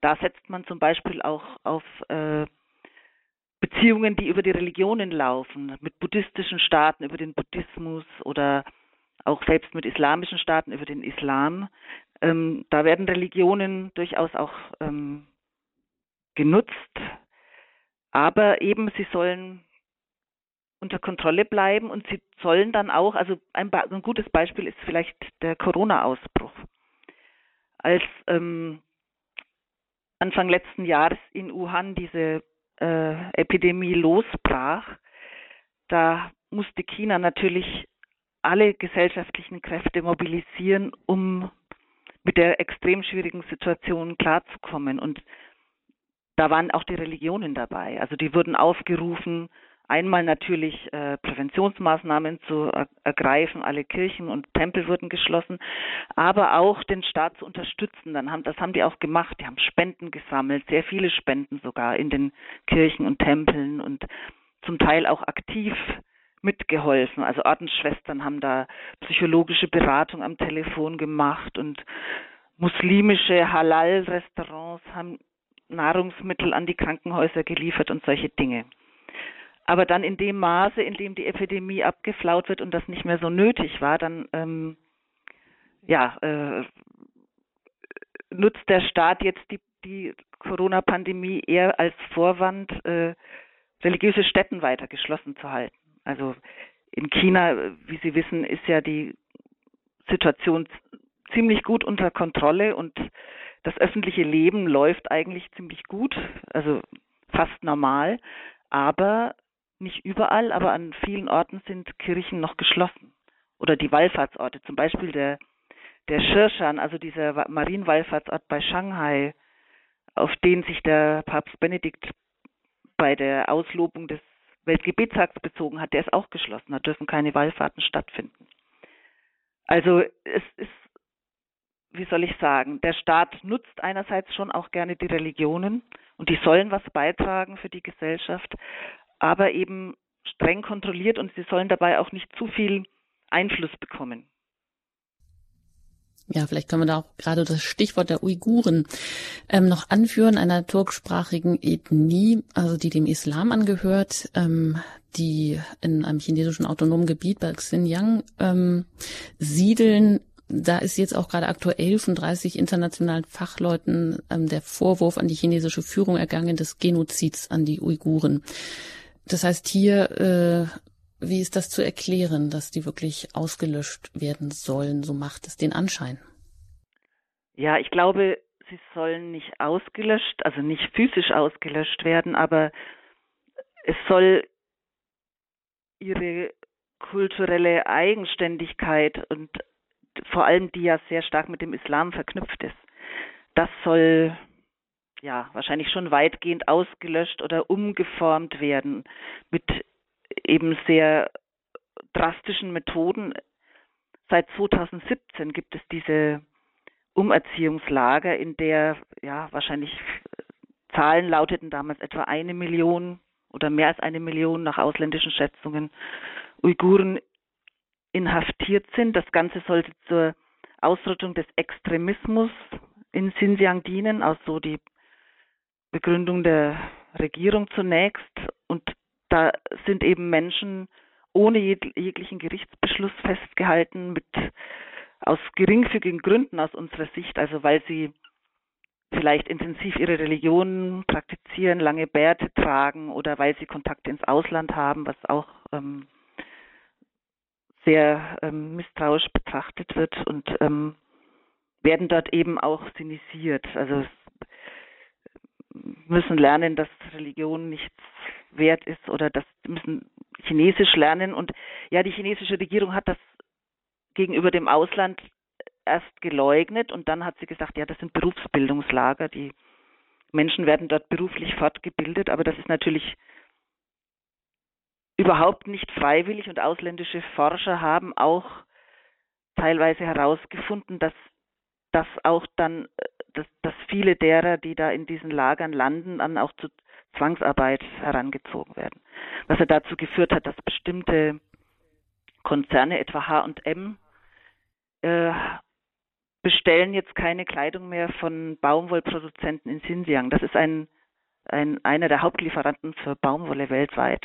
S3: da setzt man zum Beispiel auch auf äh, Beziehungen, die über die Religionen laufen, mit buddhistischen Staaten über den Buddhismus oder auch selbst mit islamischen Staaten über den Islam. Ähm, da werden Religionen durchaus auch ähm, genutzt, aber eben sie sollen unter Kontrolle bleiben und sie sollen dann auch, also ein, ein gutes Beispiel ist vielleicht der Corona-Ausbruch. Als ähm, Anfang letzten Jahres in Wuhan diese äh, Epidemie losbrach, da musste China natürlich alle gesellschaftlichen Kräfte mobilisieren, um mit der extrem schwierigen Situation klarzukommen. Und da waren auch die Religionen dabei. Also die wurden aufgerufen, Einmal natürlich äh, Präventionsmaßnahmen zu er ergreifen, alle Kirchen und Tempel wurden geschlossen, aber auch den Staat zu unterstützen. Dann haben, das haben die auch gemacht. Die haben Spenden gesammelt, sehr viele Spenden sogar in den Kirchen und Tempeln und zum Teil auch aktiv mitgeholfen. Also Ordensschwestern haben da psychologische Beratung am Telefon gemacht und muslimische Halal-Restaurants haben Nahrungsmittel an die Krankenhäuser geliefert und solche Dinge aber dann in dem Maße, in dem die Epidemie abgeflaut wird und das nicht mehr so nötig war, dann ähm, ja, äh, nutzt der Staat jetzt die, die Corona-Pandemie eher als Vorwand, äh, religiöse Stätten weiter geschlossen zu halten. Also in China, wie Sie wissen, ist ja die Situation ziemlich gut unter Kontrolle und das öffentliche Leben läuft eigentlich ziemlich gut, also fast normal. Aber nicht überall, aber an vielen Orten sind Kirchen noch geschlossen. Oder die Wallfahrtsorte, zum Beispiel der, der Shirshan, also dieser Marienwallfahrtsort bei Shanghai, auf den sich der Papst Benedikt bei der Auslobung des Weltgebetstags bezogen hat, der ist auch geschlossen. Da dürfen keine Wallfahrten stattfinden. Also es ist, wie soll ich sagen, der Staat nutzt einerseits schon auch gerne die Religionen und die sollen was beitragen für die Gesellschaft, aber eben streng kontrolliert und sie sollen dabei auch nicht zu viel Einfluss bekommen.
S1: Ja, vielleicht können wir da auch gerade das Stichwort der Uiguren ähm, noch anführen, einer turksprachigen Ethnie, also die dem Islam angehört, ähm, die in einem chinesischen autonomen Gebiet bei Xinjiang ähm, siedeln. Da ist jetzt auch gerade aktuell von 30 internationalen Fachleuten ähm, der Vorwurf an die chinesische Führung ergangen des Genozids an die Uiguren. Das heißt hier, äh, wie ist das zu erklären, dass die wirklich ausgelöscht werden sollen? So macht es den Anschein.
S3: Ja, ich glaube, sie sollen nicht ausgelöscht, also nicht physisch ausgelöscht werden, aber es soll ihre kulturelle Eigenständigkeit und vor allem die ja sehr stark mit dem Islam verknüpft ist, das soll ja, wahrscheinlich schon weitgehend ausgelöscht oder umgeformt werden mit eben sehr drastischen Methoden. Seit 2017 gibt es diese Umerziehungslager, in der ja wahrscheinlich Zahlen lauteten damals etwa eine Million oder mehr als eine Million nach ausländischen Schätzungen Uiguren inhaftiert sind. Das Ganze sollte zur Ausrottung des Extremismus in Xinjiang dienen, auch so die Begründung der Regierung zunächst. Und da sind eben Menschen ohne jeglichen Gerichtsbeschluss festgehalten, mit aus geringfügigen Gründen aus unserer Sicht, also weil sie vielleicht intensiv ihre Religion praktizieren, lange Bärte tragen oder weil sie Kontakte ins Ausland haben, was auch ähm, sehr ähm, misstrauisch betrachtet wird und ähm, werden dort eben auch sinisiert. Also müssen lernen, dass Religion nichts wert ist oder das müssen Chinesisch lernen. Und ja, die chinesische Regierung hat das gegenüber dem Ausland erst geleugnet und dann hat sie gesagt, ja, das sind Berufsbildungslager, die Menschen werden dort beruflich fortgebildet, aber das ist natürlich überhaupt nicht freiwillig. Und ausländische Forscher haben auch teilweise herausgefunden, dass dass auch dann, dass, dass viele derer, die da in diesen Lagern landen, dann auch zu Zwangsarbeit herangezogen werden. Was ja dazu geführt hat, dass bestimmte Konzerne, etwa H&M, äh, bestellen jetzt keine Kleidung mehr von Baumwollproduzenten in Xinjiang. Das ist ein, ein einer der Hauptlieferanten für Baumwolle weltweit.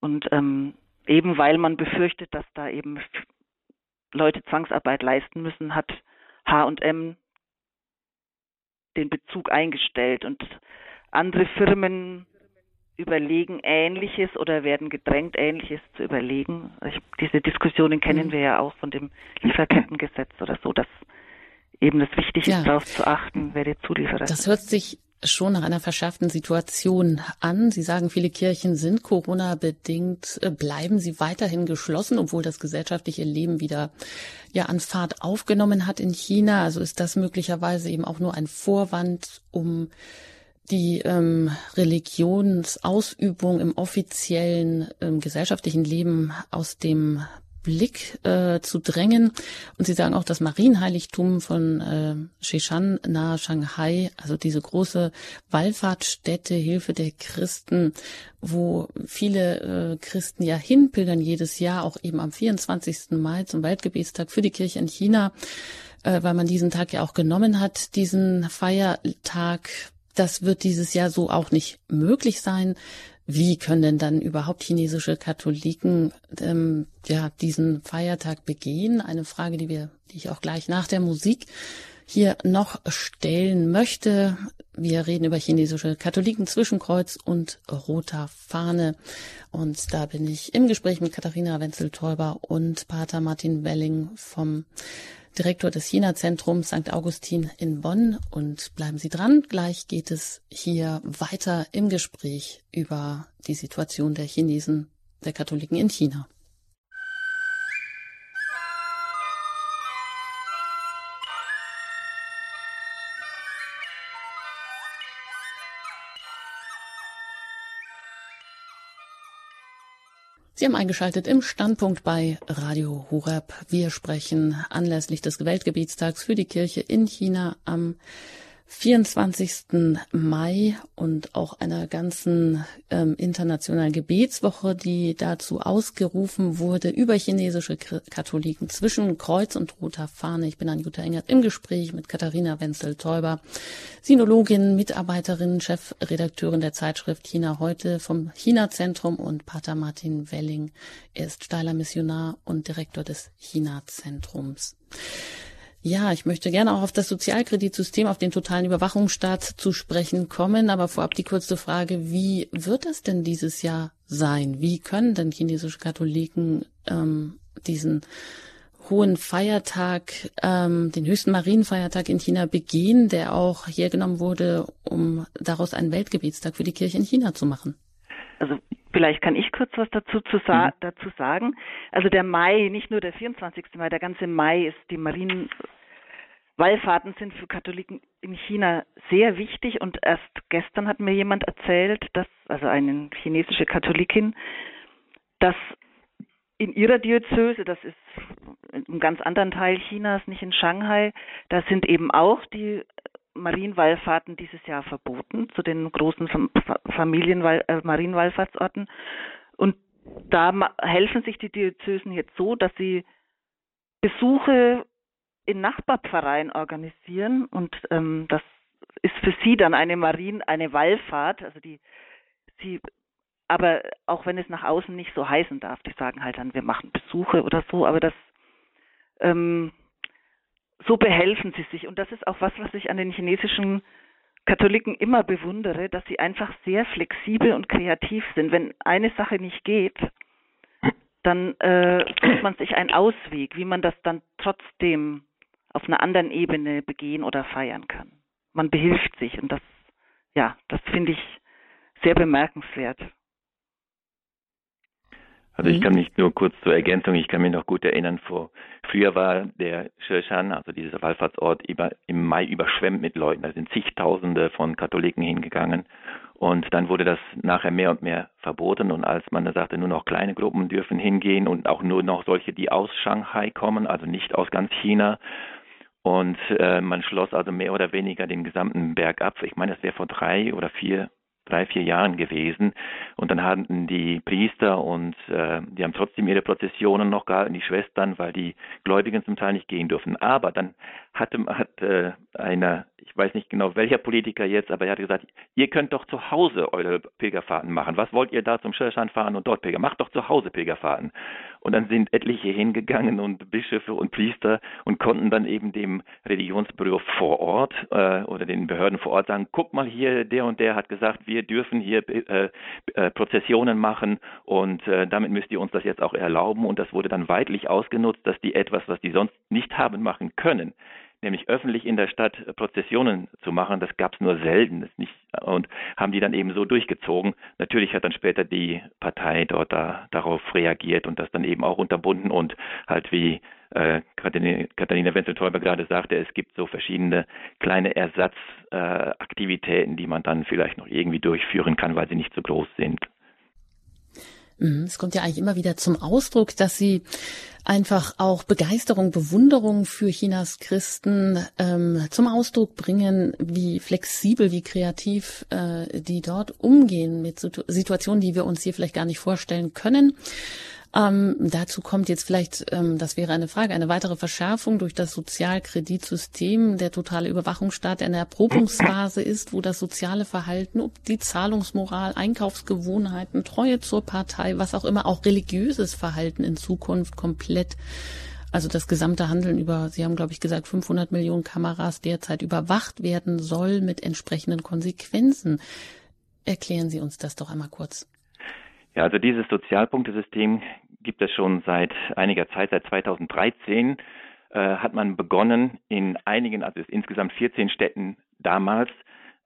S3: Und ähm, eben weil man befürchtet, dass da eben Leute Zwangsarbeit leisten müssen, hat H&M den Bezug eingestellt und andere Firmen überlegen Ähnliches oder werden gedrängt, Ähnliches zu überlegen. Ich, diese Diskussionen kennen mhm. wir ja auch von dem Lieferkettengesetz oder so, dass eben das wichtig ja. ist, darauf zu achten, wer der Zulieferer ist.
S1: Das hört sich schon nach einer verschärften Situation an. Sie sagen, viele Kirchen sind Corona-bedingt. Äh, bleiben sie weiterhin geschlossen, obwohl das gesellschaftliche Leben wieder ja an Fahrt aufgenommen hat in China? Also ist das möglicherweise eben auch nur ein Vorwand, um die ähm, Religionsausübung im offiziellen ähm, gesellschaftlichen Leben aus dem Blick äh, zu drängen. Und sie sagen auch, das Marienheiligtum von äh, Shishan nahe Shanghai, also diese große Wallfahrtsstätte, Hilfe der Christen, wo viele äh, Christen ja hinpilgern jedes Jahr, auch eben am 24. Mai zum Weltgebetstag für die Kirche in China, äh, weil man diesen Tag ja auch genommen hat, diesen Feiertag. Das wird dieses Jahr so auch nicht möglich sein. Wie können denn dann überhaupt chinesische Katholiken ähm, ja diesen Feiertag begehen? Eine Frage, die wir, die ich auch gleich nach der Musik hier noch stellen möchte. Wir reden über chinesische Katholiken zwischen Kreuz und roter Fahne. Und da bin ich im Gespräch mit Katharina Wenzel-Täuber und Pater Martin Welling vom Direktor des China-Zentrums St. Augustin in Bonn. Und bleiben Sie dran, gleich geht es hier weiter im Gespräch über die Situation der Chinesen, der Katholiken in China. Sie haben eingeschaltet im Standpunkt bei Radio Horeb. Wir sprechen anlässlich des Weltgebietstags für die Kirche in China am 24. Mai und auch einer ganzen ähm, internationalen Gebetswoche, die dazu ausgerufen wurde über chinesische Katholiken zwischen Kreuz und roter Fahne. Ich bin an Jutta Engert im Gespräch mit Katharina Wenzel-Täuber, Sinologin, Mitarbeiterin, Chefredakteurin der Zeitschrift China heute vom China-Zentrum und Pater Martin Welling. Er ist steiler Missionar und Direktor des China-Zentrums. Ja, ich möchte gerne auch auf das Sozialkreditsystem, auf den totalen Überwachungsstaat zu sprechen kommen. Aber vorab die kurze Frage, wie wird das denn dieses Jahr sein? Wie können denn chinesische Katholiken ähm, diesen hohen Feiertag, ähm, den höchsten Marienfeiertag in China begehen, der auch hergenommen wurde, um daraus einen Weltgebetstag für die Kirche in China zu machen?
S3: Also Vielleicht kann ich kurz was dazu, zu sa mhm. dazu sagen. Also der Mai, nicht nur der 24. Mai, der ganze Mai ist die Marien Wallfahrten sind für Katholiken in China sehr wichtig und erst gestern hat mir jemand erzählt, dass, also eine chinesische Katholikin, dass in ihrer Diözese, das ist im ganz anderen Teil Chinas, nicht in Shanghai, da sind eben auch die Marienwallfahrten dieses Jahr verboten zu den großen Familienwall äh, Marienwallfahrtsorten. Und da helfen sich die Diözesen jetzt so, dass sie Besuche in Nachbarpfarreien organisieren und ähm, das ist für sie dann eine Marien, eine Wallfahrt, also die sie aber auch wenn es nach außen nicht so heißen darf, die sagen halt dann, wir machen Besuche oder so, aber das ähm, so behelfen sie sich. Und das ist auch was, was ich an den chinesischen Katholiken immer bewundere, dass sie einfach sehr flexibel und kreativ sind. Wenn eine Sache nicht geht, dann äh, sucht man sich einen Ausweg, wie man das dann trotzdem auf einer anderen Ebene begehen oder feiern kann. Man behilft sich und das, ja, das finde ich sehr bemerkenswert.
S2: Also ich mhm. kann mich nur kurz zur Ergänzung, ich kann mich noch gut erinnern, vor früher war der Shirshan, also dieser Wallfahrtsort, über, im Mai überschwemmt mit Leuten. Da sind zigtausende von Katholiken hingegangen. Und dann wurde das nachher mehr und mehr verboten. Und als man da sagte, nur noch kleine Gruppen dürfen hingehen und auch nur noch solche, die aus Shanghai kommen, also nicht aus ganz China. Und äh, man schloss also mehr oder weniger den gesamten Berg ab. Ich meine, das wäre vor drei oder vier drei, vier Jahren gewesen. Und dann hatten die Priester und äh, die haben trotzdem ihre Prozessionen noch gehalten, die Schwestern, weil die Gläubigen zum Teil nicht gehen dürfen. Aber dann hatte, hat äh, einer, ich weiß nicht genau welcher Politiker jetzt, aber er hat gesagt, ihr könnt doch zu Hause eure Pilgerfahrten machen. Was wollt ihr da zum Schirrschein fahren und dort Pilger? Macht doch zu Hause Pilgerfahrten. Und dann sind etliche hingegangen und Bischöfe und Priester und konnten dann eben dem Religionsbüro vor Ort äh, oder den Behörden vor Ort sagen, guck mal hier, der und der hat gesagt, wir dürfen hier äh, äh, Prozessionen machen und äh, damit müsst ihr uns das jetzt auch erlauben. Und das wurde dann weitlich ausgenutzt, dass die etwas, was die sonst nicht haben machen können, nämlich öffentlich in der Stadt Prozessionen zu machen, das gab es nur selten das nicht, und haben die dann eben so durchgezogen. Natürlich hat dann später die Partei dort da, darauf reagiert und das dann eben auch unterbunden und halt wie äh, Katharina Wenzel-Teuber gerade sagte, es gibt so verschiedene kleine Ersatzaktivitäten, äh, die man dann vielleicht noch irgendwie durchführen kann, weil sie nicht so groß sind.
S1: Mhm, es kommt ja eigentlich immer wieder zum Ausdruck, dass sie einfach auch Begeisterung, Bewunderung für Chinas Christen ähm, zum Ausdruck bringen, wie flexibel, wie kreativ äh, die dort umgehen mit Situationen, die wir uns hier vielleicht gar nicht vorstellen können. Ähm, dazu kommt jetzt vielleicht, ähm, das wäre eine Frage, eine weitere Verschärfung durch das Sozialkreditsystem, der totale Überwachungsstaat der in der Erprobungsphase ist, wo das soziale Verhalten, die Zahlungsmoral, Einkaufsgewohnheiten, Treue zur Partei, was auch immer, auch religiöses Verhalten in Zukunft komplett also das gesamte Handeln über, Sie haben, glaube ich, gesagt, 500 Millionen Kameras derzeit überwacht werden soll mit entsprechenden Konsequenzen. Erklären Sie uns das doch einmal kurz.
S2: Ja, also dieses Sozialpunktesystem gibt es schon seit einiger Zeit, seit 2013 äh, hat man begonnen, in einigen, also insgesamt 14 Städten damals,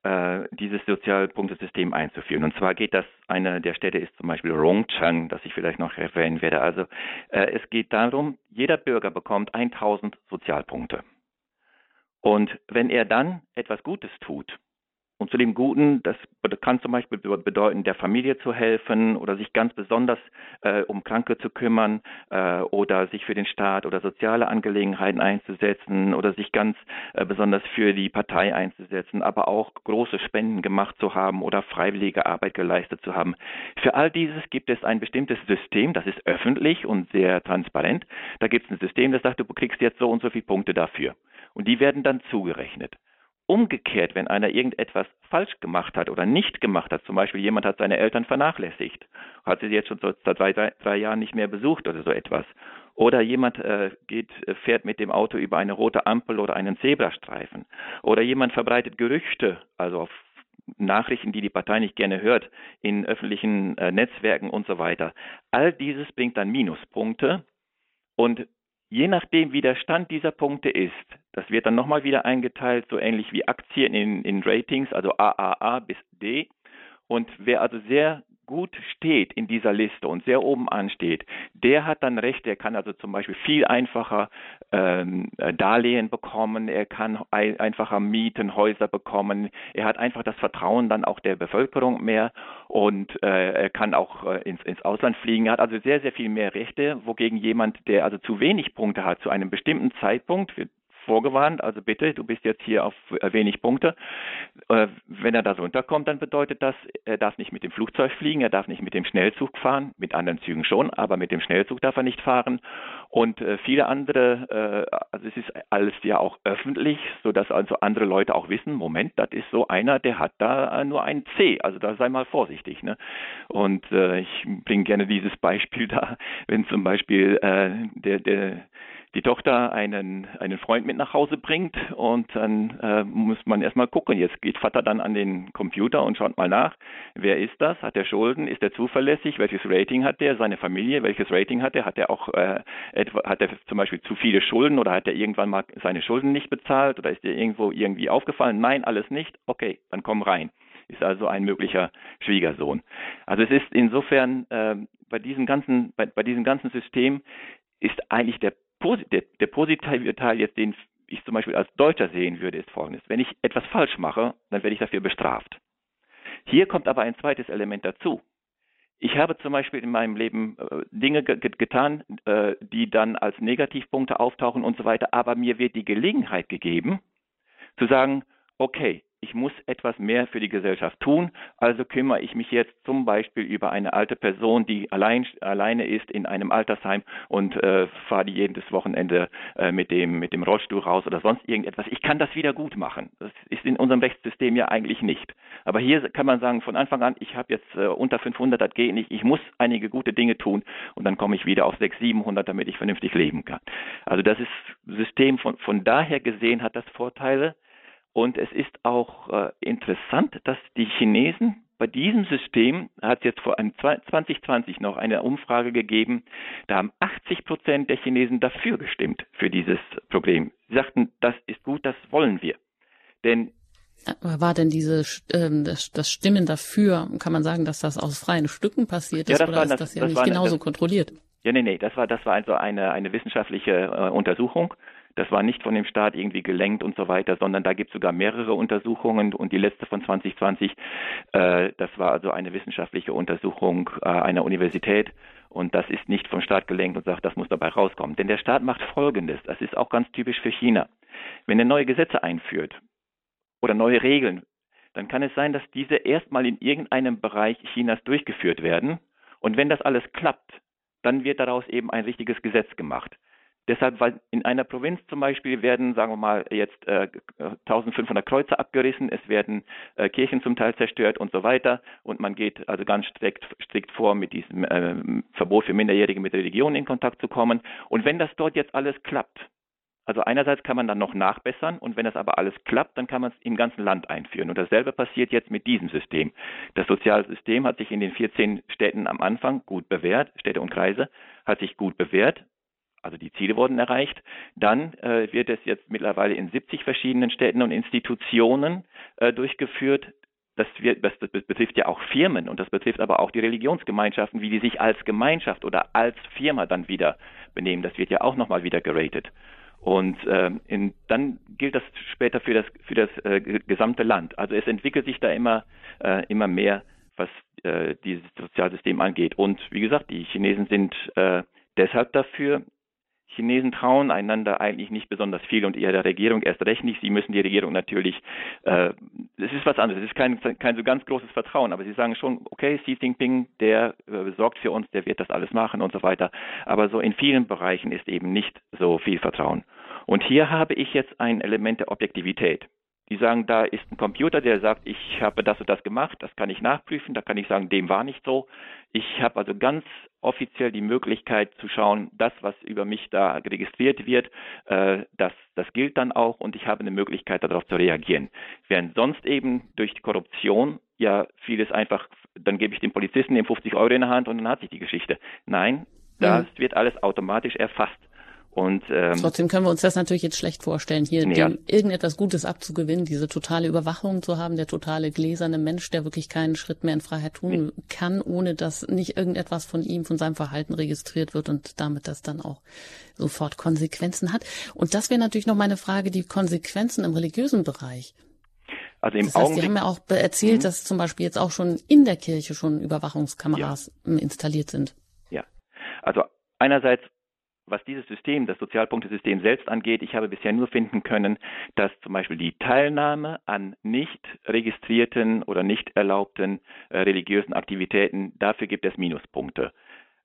S2: äh, dieses Sozialpunktesystem einzuführen. Und zwar geht das, eine der Städte ist zum Beispiel Rongcheng, das ich vielleicht noch erwähnen werde. Also äh, es geht darum, jeder Bürger bekommt 1000 Sozialpunkte. Und wenn er dann etwas Gutes tut, und zu dem Guten, das kann zum Beispiel bedeuten, der Familie zu helfen oder sich ganz besonders äh, um Kranke zu kümmern äh, oder sich für den Staat oder soziale Angelegenheiten einzusetzen oder sich ganz äh, besonders für die Partei einzusetzen, aber auch große Spenden gemacht zu haben oder freiwillige Arbeit geleistet zu haben. Für all dieses gibt es ein bestimmtes System, das ist öffentlich und sehr transparent. Da gibt es ein System, das sagt, du kriegst jetzt so und so viele Punkte dafür. Und die werden dann zugerechnet. Umgekehrt, wenn einer irgendetwas falsch gemacht hat oder nicht gemacht hat, zum Beispiel jemand hat seine Eltern vernachlässigt, hat sie jetzt schon seit drei, drei Jahren nicht mehr besucht oder so etwas, oder jemand äh, geht, äh, fährt mit dem Auto über eine rote Ampel oder einen Zebrastreifen, oder jemand verbreitet Gerüchte, also auf Nachrichten, die die Partei nicht gerne hört, in öffentlichen äh, Netzwerken und so weiter. All dieses bringt dann Minuspunkte und Je nachdem, wie der Stand dieser Punkte ist, das wird dann nochmal wieder eingeteilt, so ähnlich wie Aktien in, in Ratings, also AAA bis D. Und wer also sehr gut steht in dieser Liste und sehr oben ansteht, der hat dann Recht, der kann also zum Beispiel viel einfacher ähm, äh, Darlehen bekommen, er kann einfacher Mieten, Häuser bekommen, er hat einfach das Vertrauen dann auch der Bevölkerung mehr und äh, er kann auch äh, ins, ins Ausland fliegen. Er hat also sehr, sehr viel mehr Rechte, wogegen jemand, der also zu wenig Punkte hat, zu einem bestimmten Zeitpunkt, wir vorgewarnt, also bitte, du bist jetzt hier auf äh, wenig Punkte. Äh, wenn er da so runterkommt, dann bedeutet das, er darf nicht mit dem Flugzeug fliegen, er darf nicht mit dem Schnellzug fahren, mit anderen Zügen schon, aber mit dem Schnellzug darf er nicht fahren. Und äh, viele andere, also es ist alles ja auch öffentlich, sodass also andere Leute auch wissen, Moment, das ist so einer, der hat da nur ein C, also da sei mal vorsichtig. Ne? Und ich bringe gerne dieses Beispiel da, wenn zum Beispiel der, der die Tochter einen, einen Freund mit nach Hause bringt und dann äh, muss man erstmal gucken. Jetzt geht Vater dann an den Computer und schaut mal nach, wer ist das? Hat er Schulden? Ist er zuverlässig? Welches Rating hat der? Seine Familie? Welches Rating hat er? Hat er auch äh, hat er zum Beispiel zu viele Schulden oder hat er irgendwann mal seine Schulden nicht bezahlt oder ist er irgendwo irgendwie aufgefallen? Nein, alles nicht. Okay, dann komm rein ist also ein möglicher Schwiegersohn. Also es ist insofern äh, bei diesem ganzen bei, bei diesem ganzen System ist eigentlich der der, der positive Teil jetzt, den ich zum Beispiel als Deutscher sehen würde, ist folgendes. Wenn ich etwas falsch mache, dann werde ich dafür bestraft. Hier kommt aber ein zweites Element dazu. Ich habe zum Beispiel in meinem Leben äh, Dinge getan, äh, die dann als Negativpunkte auftauchen und so weiter, aber mir wird die Gelegenheit gegeben, zu sagen, okay, ich muss etwas mehr für die Gesellschaft tun, also kümmere ich mich jetzt zum Beispiel über eine alte Person, die allein, alleine ist in einem Altersheim und äh, fahre die jedes Wochenende äh, mit, dem, mit dem Rollstuhl raus oder sonst irgendetwas. Ich kann das wieder gut machen. Das ist in unserem Rechtssystem ja eigentlich nicht. Aber hier kann man sagen, von Anfang an, ich habe jetzt äh, unter 500, das geht nicht, ich muss einige gute Dinge tun und dann komme ich wieder auf 600, 700, damit ich vernünftig leben kann. Also das ist System von, von daher gesehen hat das Vorteile, und es ist auch äh, interessant, dass die Chinesen bei diesem System hat es jetzt vor einem 2020 noch eine Umfrage gegeben, da haben 80 Prozent der Chinesen dafür gestimmt für dieses Problem. Sie sagten, das ist gut, das wollen wir. Denn
S1: war denn diese ähm, das, das Stimmen dafür, kann man sagen, dass das aus freien Stücken passiert ist
S2: ja,
S1: oder ist das, das ja das nicht genauso das, kontrolliert?
S2: Ja, nee, nee, das war das war also eine eine wissenschaftliche äh, Untersuchung das war nicht von dem Staat irgendwie gelenkt und so weiter, sondern da gibt es sogar mehrere Untersuchungen und die letzte von 2020, äh, das war also eine wissenschaftliche Untersuchung äh, einer Universität und das ist nicht vom Staat gelenkt und sagt, das muss dabei rauskommen. Denn der Staat macht Folgendes, das ist auch ganz typisch für China. Wenn er neue Gesetze einführt oder neue Regeln, dann kann es sein, dass diese erstmal in irgendeinem Bereich Chinas durchgeführt werden und wenn das alles klappt, dann wird daraus eben ein richtiges Gesetz gemacht. Deshalb, weil in einer Provinz zum Beispiel werden, sagen wir mal, jetzt äh, 1500 Kreuze abgerissen, es werden äh, Kirchen zum Teil zerstört und so weiter. Und man geht also ganz strikt, strikt vor, mit diesem äh, Verbot für Minderjährige mit Religion in Kontakt zu kommen. Und wenn das dort jetzt alles klappt, also einerseits kann man dann noch nachbessern und wenn das aber alles klappt, dann kann man es im ganzen Land einführen. Und dasselbe passiert jetzt mit diesem System. Das soziale System hat sich in den 14 Städten am Anfang gut bewährt, Städte und Kreise, hat sich gut bewährt also die Ziele wurden erreicht. Dann äh, wird es jetzt mittlerweile in 70 verschiedenen Städten und Institutionen äh, durchgeführt. Das, wird, das, das, betrifft ja auch Firmen und das betrifft aber auch die Religionsgemeinschaften, wie die sich als Gemeinschaft oder als Firma dann wieder benehmen. Das wird ja auch nochmal wieder geratet. Und äh, in, dann gilt das später für das, für das äh, gesamte Land. Also es entwickelt sich da immer, äh, immer mehr, was äh, dieses Sozialsystem angeht. Und wie gesagt, die Chinesen sind äh, deshalb dafür, Chinesen trauen einander eigentlich nicht besonders viel und eher der Regierung erst recht nicht. Sie müssen die Regierung natürlich, äh, es ist was anderes, es ist kein, kein so ganz großes Vertrauen, aber sie sagen schon, okay, Xi Jinping, der äh, sorgt für uns, der wird das alles machen und so weiter. Aber so in vielen Bereichen ist eben nicht so viel Vertrauen. Und hier habe ich jetzt ein Element der Objektivität. Die sagen, da ist ein Computer, der sagt, ich habe das und das gemacht, das kann ich nachprüfen, da kann ich sagen, dem war nicht so. Ich habe also ganz offiziell die Möglichkeit zu schauen, das, was über mich da registriert wird, äh, das, das gilt dann auch und ich habe eine Möglichkeit, darauf zu reagieren. Während sonst eben durch die Korruption ja vieles einfach, dann gebe ich dem Polizisten den 50 Euro in der Hand und dann hat sich die Geschichte. Nein, das mhm. wird alles automatisch erfasst. Und, ähm,
S1: Trotzdem können wir uns das natürlich jetzt schlecht vorstellen, hier ja. dem irgendetwas Gutes abzugewinnen, diese totale Überwachung zu haben, der totale gläserne Mensch, der wirklich keinen Schritt mehr in Freiheit tun nee. kann, ohne dass nicht irgendetwas von ihm, von seinem Verhalten registriert wird und damit das dann auch sofort Konsequenzen hat. Und das wäre natürlich noch meine Frage, die Konsequenzen im religiösen Bereich. Also im das heißt, Augenblick, Sie haben ja auch erzählt, mhm. dass zum Beispiel jetzt auch schon in der Kirche schon Überwachungskameras ja. installiert sind.
S2: Ja, also einerseits was dieses System, das Sozialpunktesystem selbst angeht, ich habe bisher nur finden können, dass zum Beispiel die Teilnahme an nicht registrierten oder nicht erlaubten äh, religiösen Aktivitäten, dafür gibt es Minuspunkte.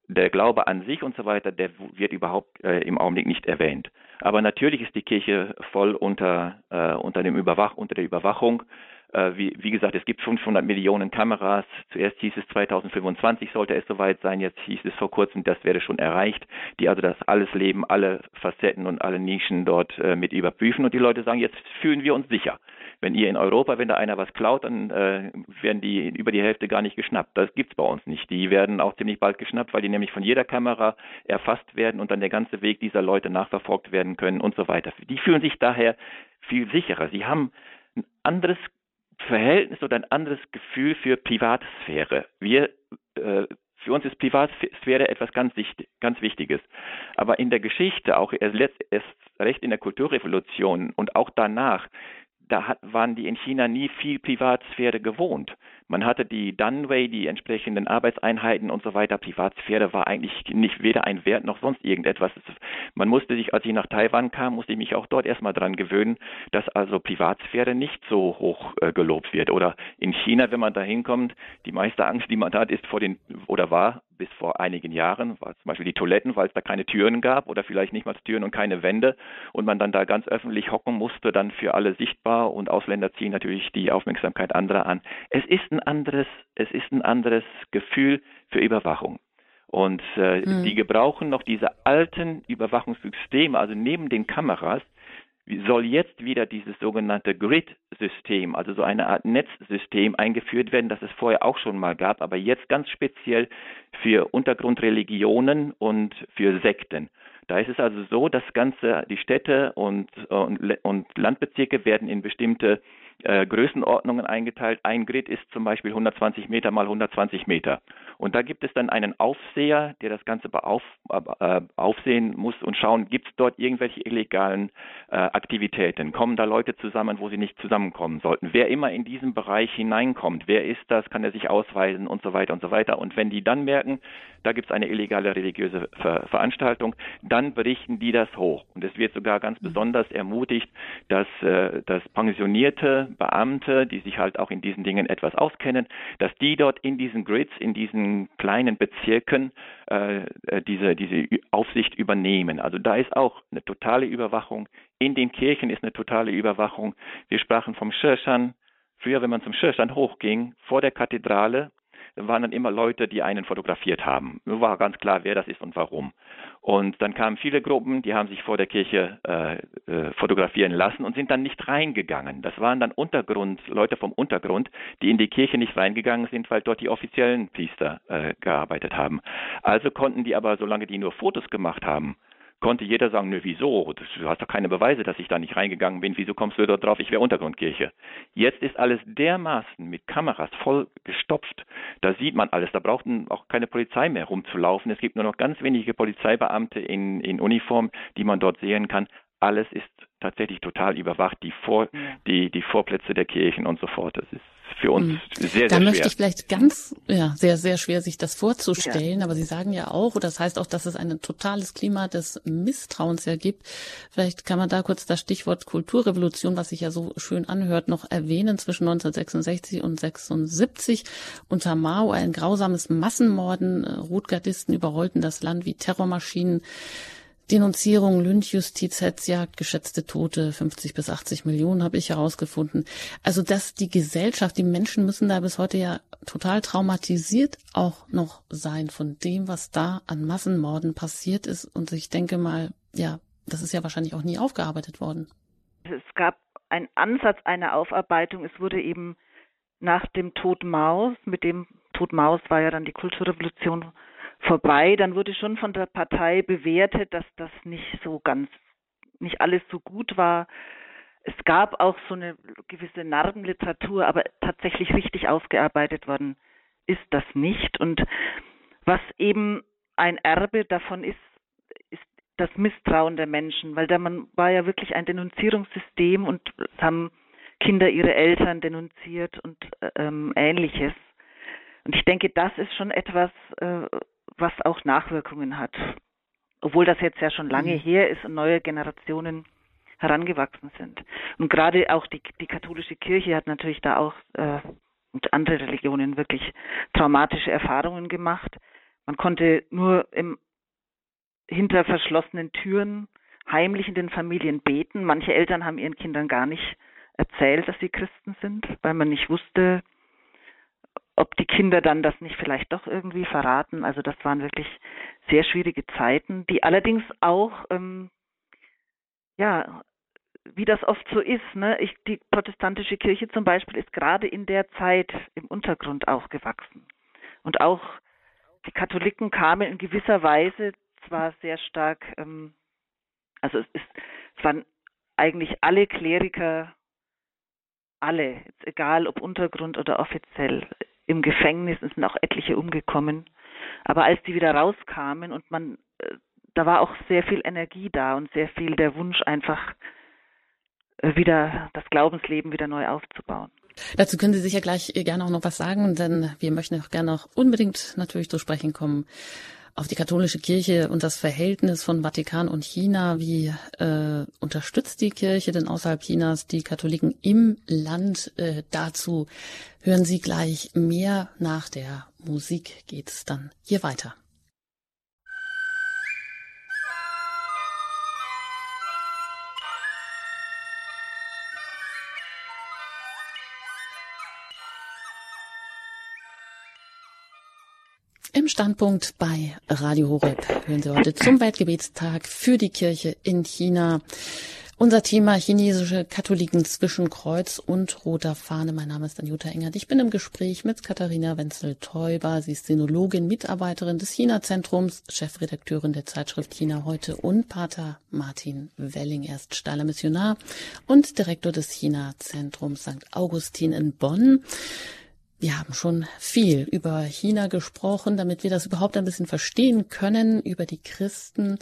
S2: Der Glaube an sich und so weiter, der wird überhaupt äh, im Augenblick nicht erwähnt. Aber natürlich ist die Kirche voll unter, äh, unter, dem Überwach, unter der Überwachung äh, wie, wie, gesagt, es gibt 500 Millionen Kameras. Zuerst hieß es 2025 sollte es soweit sein. Jetzt hieß es vor kurzem, das wäre schon erreicht, die also das alles Leben, alle Facetten und alle Nischen dort äh, mit überprüfen. Und die Leute sagen, jetzt fühlen wir uns sicher. Wenn ihr in Europa, wenn da einer was klaut, dann äh, werden die über die Hälfte gar nicht geschnappt. Das gibt's bei uns nicht. Die werden auch ziemlich bald geschnappt, weil die nämlich von jeder Kamera erfasst werden und dann der ganze Weg dieser Leute nachverfolgt werden können und so weiter. Die fühlen sich daher viel sicherer. Sie haben ein anderes Verhältnis oder ein anderes Gefühl für Privatsphäre. Wir, äh, für uns ist Privatsphäre etwas ganz, ganz Wichtiges. Aber in der Geschichte, auch erst, erst recht in der Kulturrevolution und auch danach, da hat, waren die in China nie viel Privatsphäre gewohnt. Man hatte die Dunway, die entsprechenden Arbeitseinheiten und so weiter. Privatsphäre war eigentlich nicht weder ein Wert noch sonst irgendetwas. Man musste sich, als ich nach Taiwan kam, musste ich mich auch dort erstmal dran gewöhnen, dass also Privatsphäre nicht so hoch äh, gelobt wird. Oder in China, wenn man da hinkommt, die meiste Angst, die man hat, ist vor den, oder war bis vor einigen Jahren, war zum Beispiel die Toiletten, weil es da keine Türen gab oder vielleicht nicht mal Türen und keine Wände und man dann da ganz öffentlich hocken musste, dann für alle sichtbar und Ausländer ziehen natürlich die Aufmerksamkeit anderer an. Es ist ein anderes, es ist ein anderes Gefühl für Überwachung. Und äh, mhm. die gebrauchen noch diese alten Überwachungssysteme, also neben den Kameras, soll jetzt wieder dieses sogenannte Grid-System, also so eine Art Netzsystem eingeführt werden, das es vorher auch schon mal gab, aber jetzt ganz speziell für Untergrundreligionen und für Sekten. Da ist es also so, dass ganze die Städte und, und, und Landbezirke werden in bestimmte äh, Größenordnungen eingeteilt. Ein Grid ist zum Beispiel 120 Meter mal 120 Meter. Und da gibt es dann einen Aufseher, der das Ganze beauf, äh, aufsehen muss und schauen, gibt es dort irgendwelche illegalen äh, Aktivitäten? Kommen da Leute zusammen, wo sie nicht zusammenkommen sollten? Wer immer in diesen Bereich hineinkommt, wer ist das? Kann er sich ausweisen und so weiter und so weiter? Und wenn die dann merken, da gibt es eine illegale religiöse Ver Veranstaltung, dann berichten die das hoch. Und es wird sogar ganz mhm. besonders ermutigt, dass, äh, dass pensionierte Beamte, die sich halt auch in diesen Dingen etwas auskennen, dass die dort in diesen Grids, in diesen kleinen Bezirken äh, äh diese, diese Aufsicht übernehmen. Also da ist auch eine totale Überwachung. In den Kirchen ist eine totale Überwachung. Wir sprachen vom Schirschan. Früher, wenn man zum Schirschan hochging, vor der Kathedrale, waren dann immer Leute, die einen fotografiert haben. War ganz klar, wer das ist und warum. Und dann kamen viele Gruppen, die haben sich vor der Kirche äh, äh, fotografieren lassen und sind dann nicht reingegangen. Das waren dann Untergrund, Leute vom Untergrund, die in die Kirche nicht reingegangen sind, weil dort die offiziellen Priester äh, gearbeitet haben. Also konnten die aber, solange die nur Fotos gemacht haben, konnte jeder sagen, nö, wieso? Du hast doch keine Beweise, dass ich da nicht reingegangen bin. Wieso kommst du da drauf, ich wäre Untergrundkirche? Jetzt ist alles dermaßen mit Kameras voll gestopft. Da sieht man alles. Da braucht auch keine Polizei mehr rumzulaufen. Es gibt nur noch ganz wenige Polizeibeamte in, in Uniform, die man dort sehen kann. Alles ist tatsächlich total überwacht, die, Vor, die, die Vorplätze der Kirchen und so fort. Das ist für uns mhm. sehr, sehr
S1: Da
S2: schwer.
S1: möchte ich vielleicht ganz, ja, sehr, sehr schwer, sich das vorzustellen. Ja. Aber Sie sagen ja auch, oder das heißt auch, dass es ein totales Klima des Misstrauens ja gibt. Vielleicht kann man da kurz das Stichwort Kulturrevolution, was sich ja so schön anhört, noch erwähnen. Zwischen 1966 und 76 unter Mao ein grausames Massenmorden. Rotgardisten überrollten das Land wie Terrormaschinen. Denunzierung, Lynchjustiz, Hetzjagd, geschätzte Tote, 50 bis 80 Millionen habe ich herausgefunden. Also dass die Gesellschaft, die Menschen müssen da bis heute ja total traumatisiert auch noch sein von dem, was da an Massenmorden passiert ist. Und ich denke mal, ja, das ist ja wahrscheinlich auch nie aufgearbeitet worden.
S3: Es gab einen Ansatz einer Aufarbeitung. Es wurde eben nach dem Tod Maus, mit dem Tod Maus war ja dann die Kulturrevolution vorbei, dann wurde schon von der Partei bewertet, dass das nicht so ganz, nicht alles so gut war. Es gab auch so eine gewisse Narbenliteratur, aber tatsächlich richtig aufgearbeitet worden ist das nicht. Und was eben ein Erbe davon ist, ist das Misstrauen der Menschen, weil da man war ja wirklich ein Denunzierungssystem und haben Kinder ihre Eltern denunziert und ähm, ähnliches. Und ich denke, das ist schon etwas, äh, was auch Nachwirkungen hat. Obwohl das jetzt ja schon lange mhm. her ist und neue Generationen herangewachsen sind. Und gerade auch die, die katholische Kirche hat natürlich da auch äh, und andere Religionen wirklich traumatische Erfahrungen gemacht. Man konnte nur im, hinter verschlossenen Türen heimlich in den Familien beten. Manche Eltern haben ihren Kindern gar nicht erzählt, dass sie Christen sind, weil man nicht wusste, ob die Kinder dann das nicht vielleicht doch irgendwie verraten. Also das waren wirklich sehr schwierige Zeiten, die allerdings auch, ähm, ja, wie das oft so ist, ne, ich, die protestantische Kirche zum Beispiel ist gerade in der Zeit im Untergrund aufgewachsen. Und auch die Katholiken kamen in gewisser Weise zwar sehr stark, ähm, also es, ist, es waren eigentlich alle Kleriker, alle, egal ob Untergrund oder offiziell, im Gefängnis, es sind auch etliche umgekommen. Aber als die wieder rauskamen und man, äh, da war auch sehr viel Energie da und sehr viel der Wunsch einfach äh, wieder das Glaubensleben wieder neu aufzubauen.
S1: Dazu können Sie sicher gleich gerne auch noch was sagen, denn wir möchten auch gerne noch unbedingt natürlich zu sprechen kommen auf die katholische Kirche und das Verhältnis von Vatikan und China. Wie äh, unterstützt die Kirche denn außerhalb Chinas die Katholiken im Land? Äh, dazu hören Sie gleich mehr. Nach der Musik geht's dann hier weiter. Im Standpunkt bei Radio Horeb hören Sie heute zum Weltgebetstag für die Kirche in China. Unser Thema chinesische Katholiken zwischen Kreuz und roter Fahne. Mein Name ist Anjuta Engert. Ich bin im Gespräch mit Katharina Wenzel-Teuber. Sie ist Sinologin, Mitarbeiterin des China-Zentrums, Chefredakteurin der Zeitschrift China heute und Pater Martin Welling. Er ist steiler Missionar und Direktor des China-Zentrums St. Augustin in Bonn. Wir haben schon viel über China gesprochen, damit wir das überhaupt ein bisschen verstehen können, über die Christen,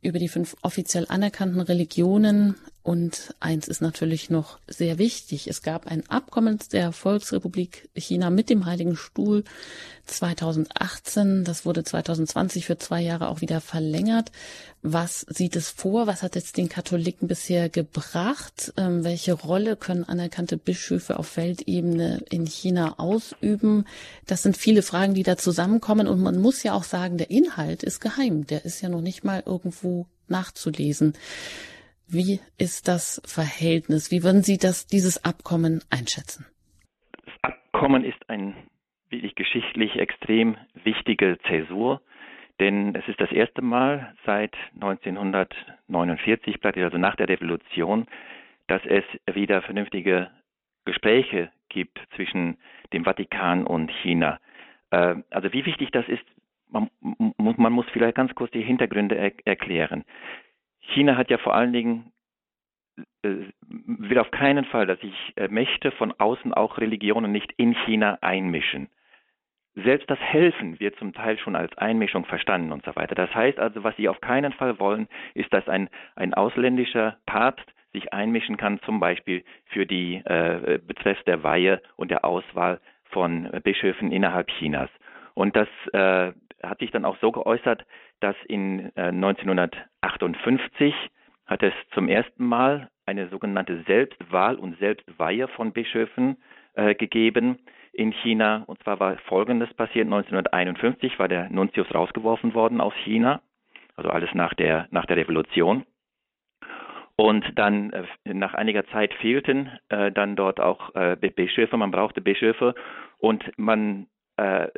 S1: über die fünf offiziell anerkannten Religionen. Und eins ist natürlich noch sehr wichtig. Es gab ein Abkommen der Volksrepublik China mit dem Heiligen Stuhl 2018. Das wurde 2020 für zwei Jahre auch wieder verlängert. Was sieht es vor? Was hat es den Katholiken bisher gebracht? Ähm, welche Rolle können anerkannte Bischöfe auf Weltebene in China ausüben? Das sind viele Fragen, die da zusammenkommen. Und man muss ja auch sagen, der Inhalt ist geheim. Der ist ja noch nicht mal irgendwo nachzulesen. Wie ist das Verhältnis? Wie würden Sie das, dieses Abkommen einschätzen?
S2: Das Abkommen ist ein wirklich geschichtlich extrem wichtige Zäsur denn es ist das erste Mal seit 1949, also nach der Revolution, dass es wieder vernünftige Gespräche gibt zwischen dem Vatikan und China. Äh, also wie wichtig das ist, man, man muss vielleicht ganz kurz die Hintergründe er erklären. China hat ja vor allen Dingen äh, will auf keinen Fall, dass sich äh, Mächte von außen auch Religionen nicht in China einmischen. Selbst das Helfen wird zum Teil schon als Einmischung verstanden und so weiter. Das heißt also, was sie auf keinen Fall wollen, ist, dass ein, ein ausländischer Papst sich einmischen kann, zum Beispiel für die äh, betreffs der Weihe und der Auswahl von Bischöfen innerhalb Chinas. Und das äh, hat sich dann auch so geäußert, dass in äh, 1958 hat es zum ersten Mal eine sogenannte Selbstwahl und Selbstweihe von Bischöfen äh, gegeben in China. Und zwar war Folgendes passiert. 1951 war der Nuntius rausgeworfen worden aus China. Also alles nach der, nach der Revolution. Und dann äh, nach einiger Zeit fehlten äh, dann dort auch äh, Bischöfe, man brauchte Bischöfe und man äh,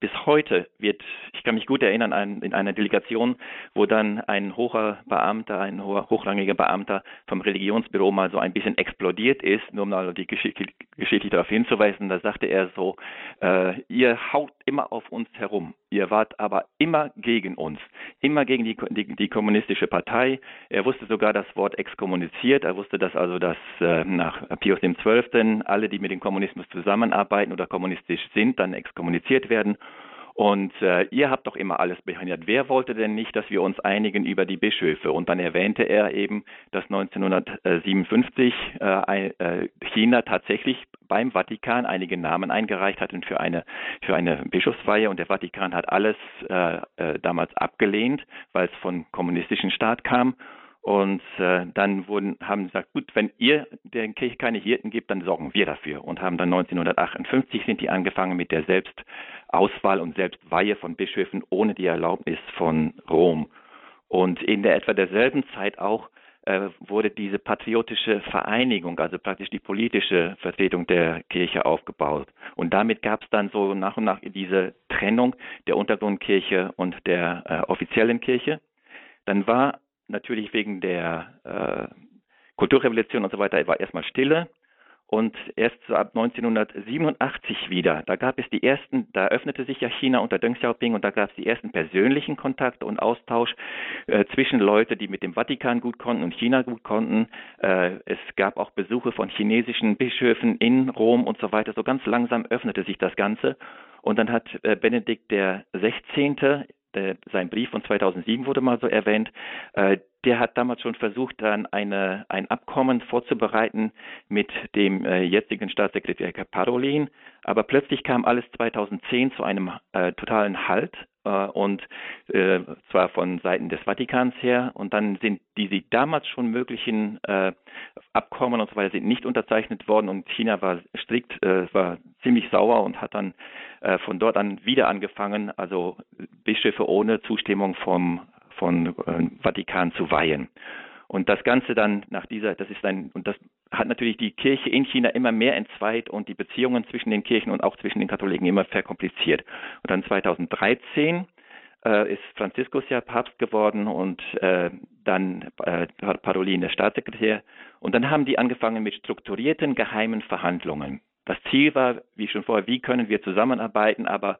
S2: bis heute wird, ich kann mich gut erinnern, an, in einer Delegation, wo dann ein hoher Beamter, ein hoher, hochrangiger Beamter vom Religionsbüro mal so ein bisschen explodiert ist, nur um mal die Geschichte, Geschichte darauf hinzuweisen, da sagte er so, äh, ihr haut immer auf uns herum, ihr wart aber immer gegen uns, immer gegen die, die, die kommunistische Partei. Er wusste sogar das Wort exkommuniziert, er wusste, dass also dass äh, nach Pius XII. alle, die mit dem Kommunismus zusammenarbeiten oder kommunistisch sind, dann exkommuniziert werden. Und äh, ihr habt doch immer alles behindert. Wer wollte denn nicht, dass wir uns einigen über die Bischöfe? Und dann erwähnte er eben, dass 1957 äh, äh, China tatsächlich beim Vatikan einige Namen eingereicht hat für eine für eine Bischofsweihe und der Vatikan hat alles äh, äh, damals abgelehnt, weil es von kommunistischen Staat kam und äh, dann wurden, haben gesagt, gut, wenn ihr der Kirche keine Hirten gibt, dann sorgen wir dafür. Und haben dann 1958 sind die angefangen mit der Selbstauswahl und Selbstweihe von Bischöfen ohne die Erlaubnis von Rom. Und in der etwa derselben Zeit auch äh, wurde diese patriotische Vereinigung, also praktisch die politische Vertretung der Kirche aufgebaut. Und damit gab es dann so nach und nach diese Trennung der Untergrundkirche und der äh, offiziellen Kirche. Dann war natürlich wegen der äh, Kulturrevolution und so weiter war erstmal Stille. Und erst so ab 1987 wieder, da gab es die ersten, da öffnete sich ja China unter Deng Xiaoping und da gab es die ersten persönlichen Kontakte und Austausch äh, zwischen Leute, die mit dem Vatikan gut konnten und China gut konnten. Äh, es gab auch Besuche von chinesischen Bischöfen in Rom und so weiter. So ganz langsam öffnete sich das Ganze. Und dann hat äh, Benedikt der 16 der, sein Brief von 2007 wurde mal so erwähnt, äh, der hat damals schon versucht, dann eine, ein Abkommen vorzubereiten mit dem äh, jetzigen Staatssekretär Parolin. Aber plötzlich kam alles 2010 zu einem äh, totalen Halt äh, und äh, zwar von Seiten des Vatikans her. Und dann sind diese damals schon möglichen äh, Abkommen und so weiter sind nicht unterzeichnet worden und China war strikt, äh, war ziemlich sauer und hat dann äh, von dort an wieder angefangen, also Bischöfe ohne Zustimmung vom von äh, Vatikan zu weihen. Und das Ganze dann nach dieser, das ist ein, und das hat natürlich die Kirche in China immer mehr entzweit und die Beziehungen zwischen den Kirchen und auch zwischen den Katholiken immer verkompliziert. Und dann 2013 äh, ist Franziskus ja Papst geworden und äh, dann äh, Parolin der Staatssekretär. Und dann haben die angefangen mit strukturierten geheimen Verhandlungen. Das Ziel war, wie schon vorher, wie können wir zusammenarbeiten, aber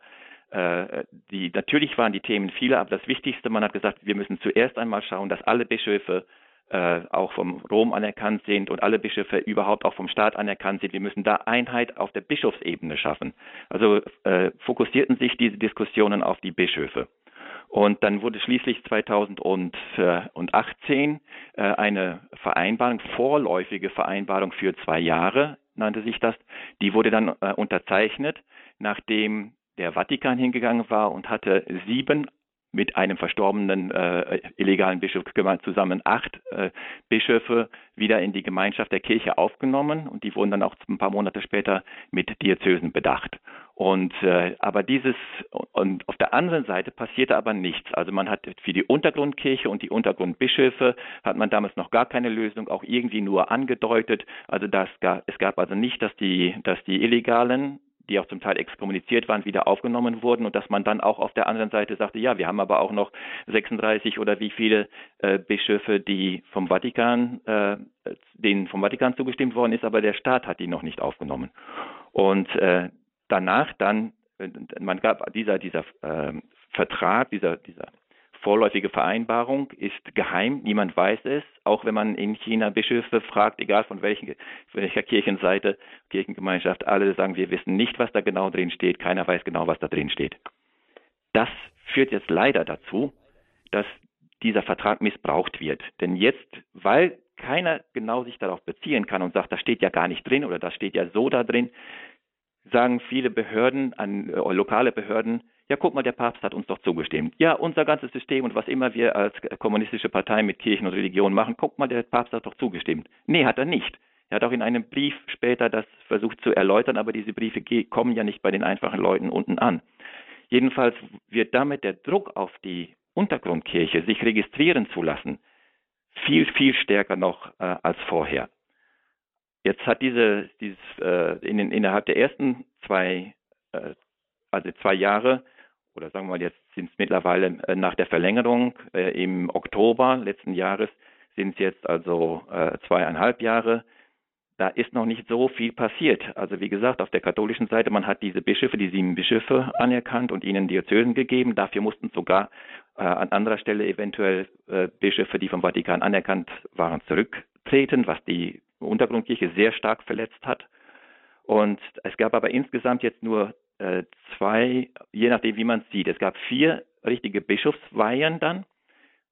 S2: äh, die, natürlich waren die Themen viele, aber das Wichtigste, man hat gesagt, wir müssen zuerst einmal schauen, dass alle Bischöfe äh, auch vom Rom anerkannt sind und alle Bischöfe überhaupt auch vom Staat anerkannt sind. Wir müssen da Einheit auf der Bischofsebene schaffen. Also äh, fokussierten sich diese Diskussionen auf die Bischöfe. Und dann wurde schließlich 2018 äh, eine Vereinbarung, vorläufige Vereinbarung für zwei Jahre, nannte sich das, die wurde dann äh, unterzeichnet, nachdem der Vatikan hingegangen war und hatte sieben mit einem verstorbenen äh, illegalen Bischof zusammen acht äh, Bischöfe wieder in die Gemeinschaft der Kirche aufgenommen und die wurden dann auch ein paar Monate später mit Diözesen bedacht. Und äh, aber dieses und auf der anderen Seite passierte aber nichts. Also man hat für die Untergrundkirche und die Untergrundbischöfe hat man damals noch gar keine Lösung, auch irgendwie nur angedeutet. Also das es gab also nicht, dass die dass die illegalen die auch zum Teil exkommuniziert waren, wieder aufgenommen wurden und dass man dann auch auf der anderen Seite sagte, ja, wir haben aber auch noch 36 oder wie viele äh, Bischöfe, die vom Vatikan, äh, denen vom Vatikan zugestimmt worden ist, aber der Staat hat die noch nicht aufgenommen. Und äh, danach dann, äh, man gab dieser dieser äh, Vertrag, dieser dieser vorläufige Vereinbarung ist geheim, niemand weiß es, auch wenn man in China Bischöfe fragt, egal von welchen, welcher Kirchenseite, Kirchengemeinschaft, alle sagen, wir wissen nicht, was da genau drin steht, keiner weiß genau, was da drin steht. Das führt jetzt leider dazu, dass dieser Vertrag missbraucht wird. Denn jetzt, weil keiner genau sich darauf beziehen kann und sagt, das steht ja gar nicht drin oder das steht ja so da drin, sagen viele Behörden, an, äh, lokale Behörden, ja, guck mal, der Papst hat uns doch zugestimmt. Ja, unser ganzes System und was immer wir als kommunistische Partei mit Kirchen und Religion machen, guck mal, der Papst hat doch zugestimmt. Nee, hat er nicht. Er hat auch in einem Brief später das versucht zu erläutern, aber diese Briefe kommen ja nicht bei den einfachen Leuten unten an. Jedenfalls wird damit der Druck auf die Untergrundkirche, sich registrieren zu lassen, viel, viel stärker noch äh, als vorher. Jetzt hat diese, dieses, äh, in innerhalb der ersten zwei, äh, also zwei Jahre oder sagen wir mal, jetzt sind es mittlerweile äh, nach der Verlängerung äh, im Oktober letzten Jahres sind es jetzt also äh, zweieinhalb Jahre. Da ist noch nicht so viel passiert. Also wie gesagt, auf der katholischen Seite, man hat diese Bischöfe, die sieben Bischöfe anerkannt und ihnen Diözesen gegeben. Dafür mussten sogar äh, an anderer Stelle eventuell äh, Bischöfe, die vom Vatikan anerkannt waren, zurücktreten, was die Untergrundkirche sehr stark verletzt hat. Und es gab aber insgesamt jetzt nur äh, zwei, je nachdem wie man es sieht. Es gab vier richtige Bischofsweihen dann,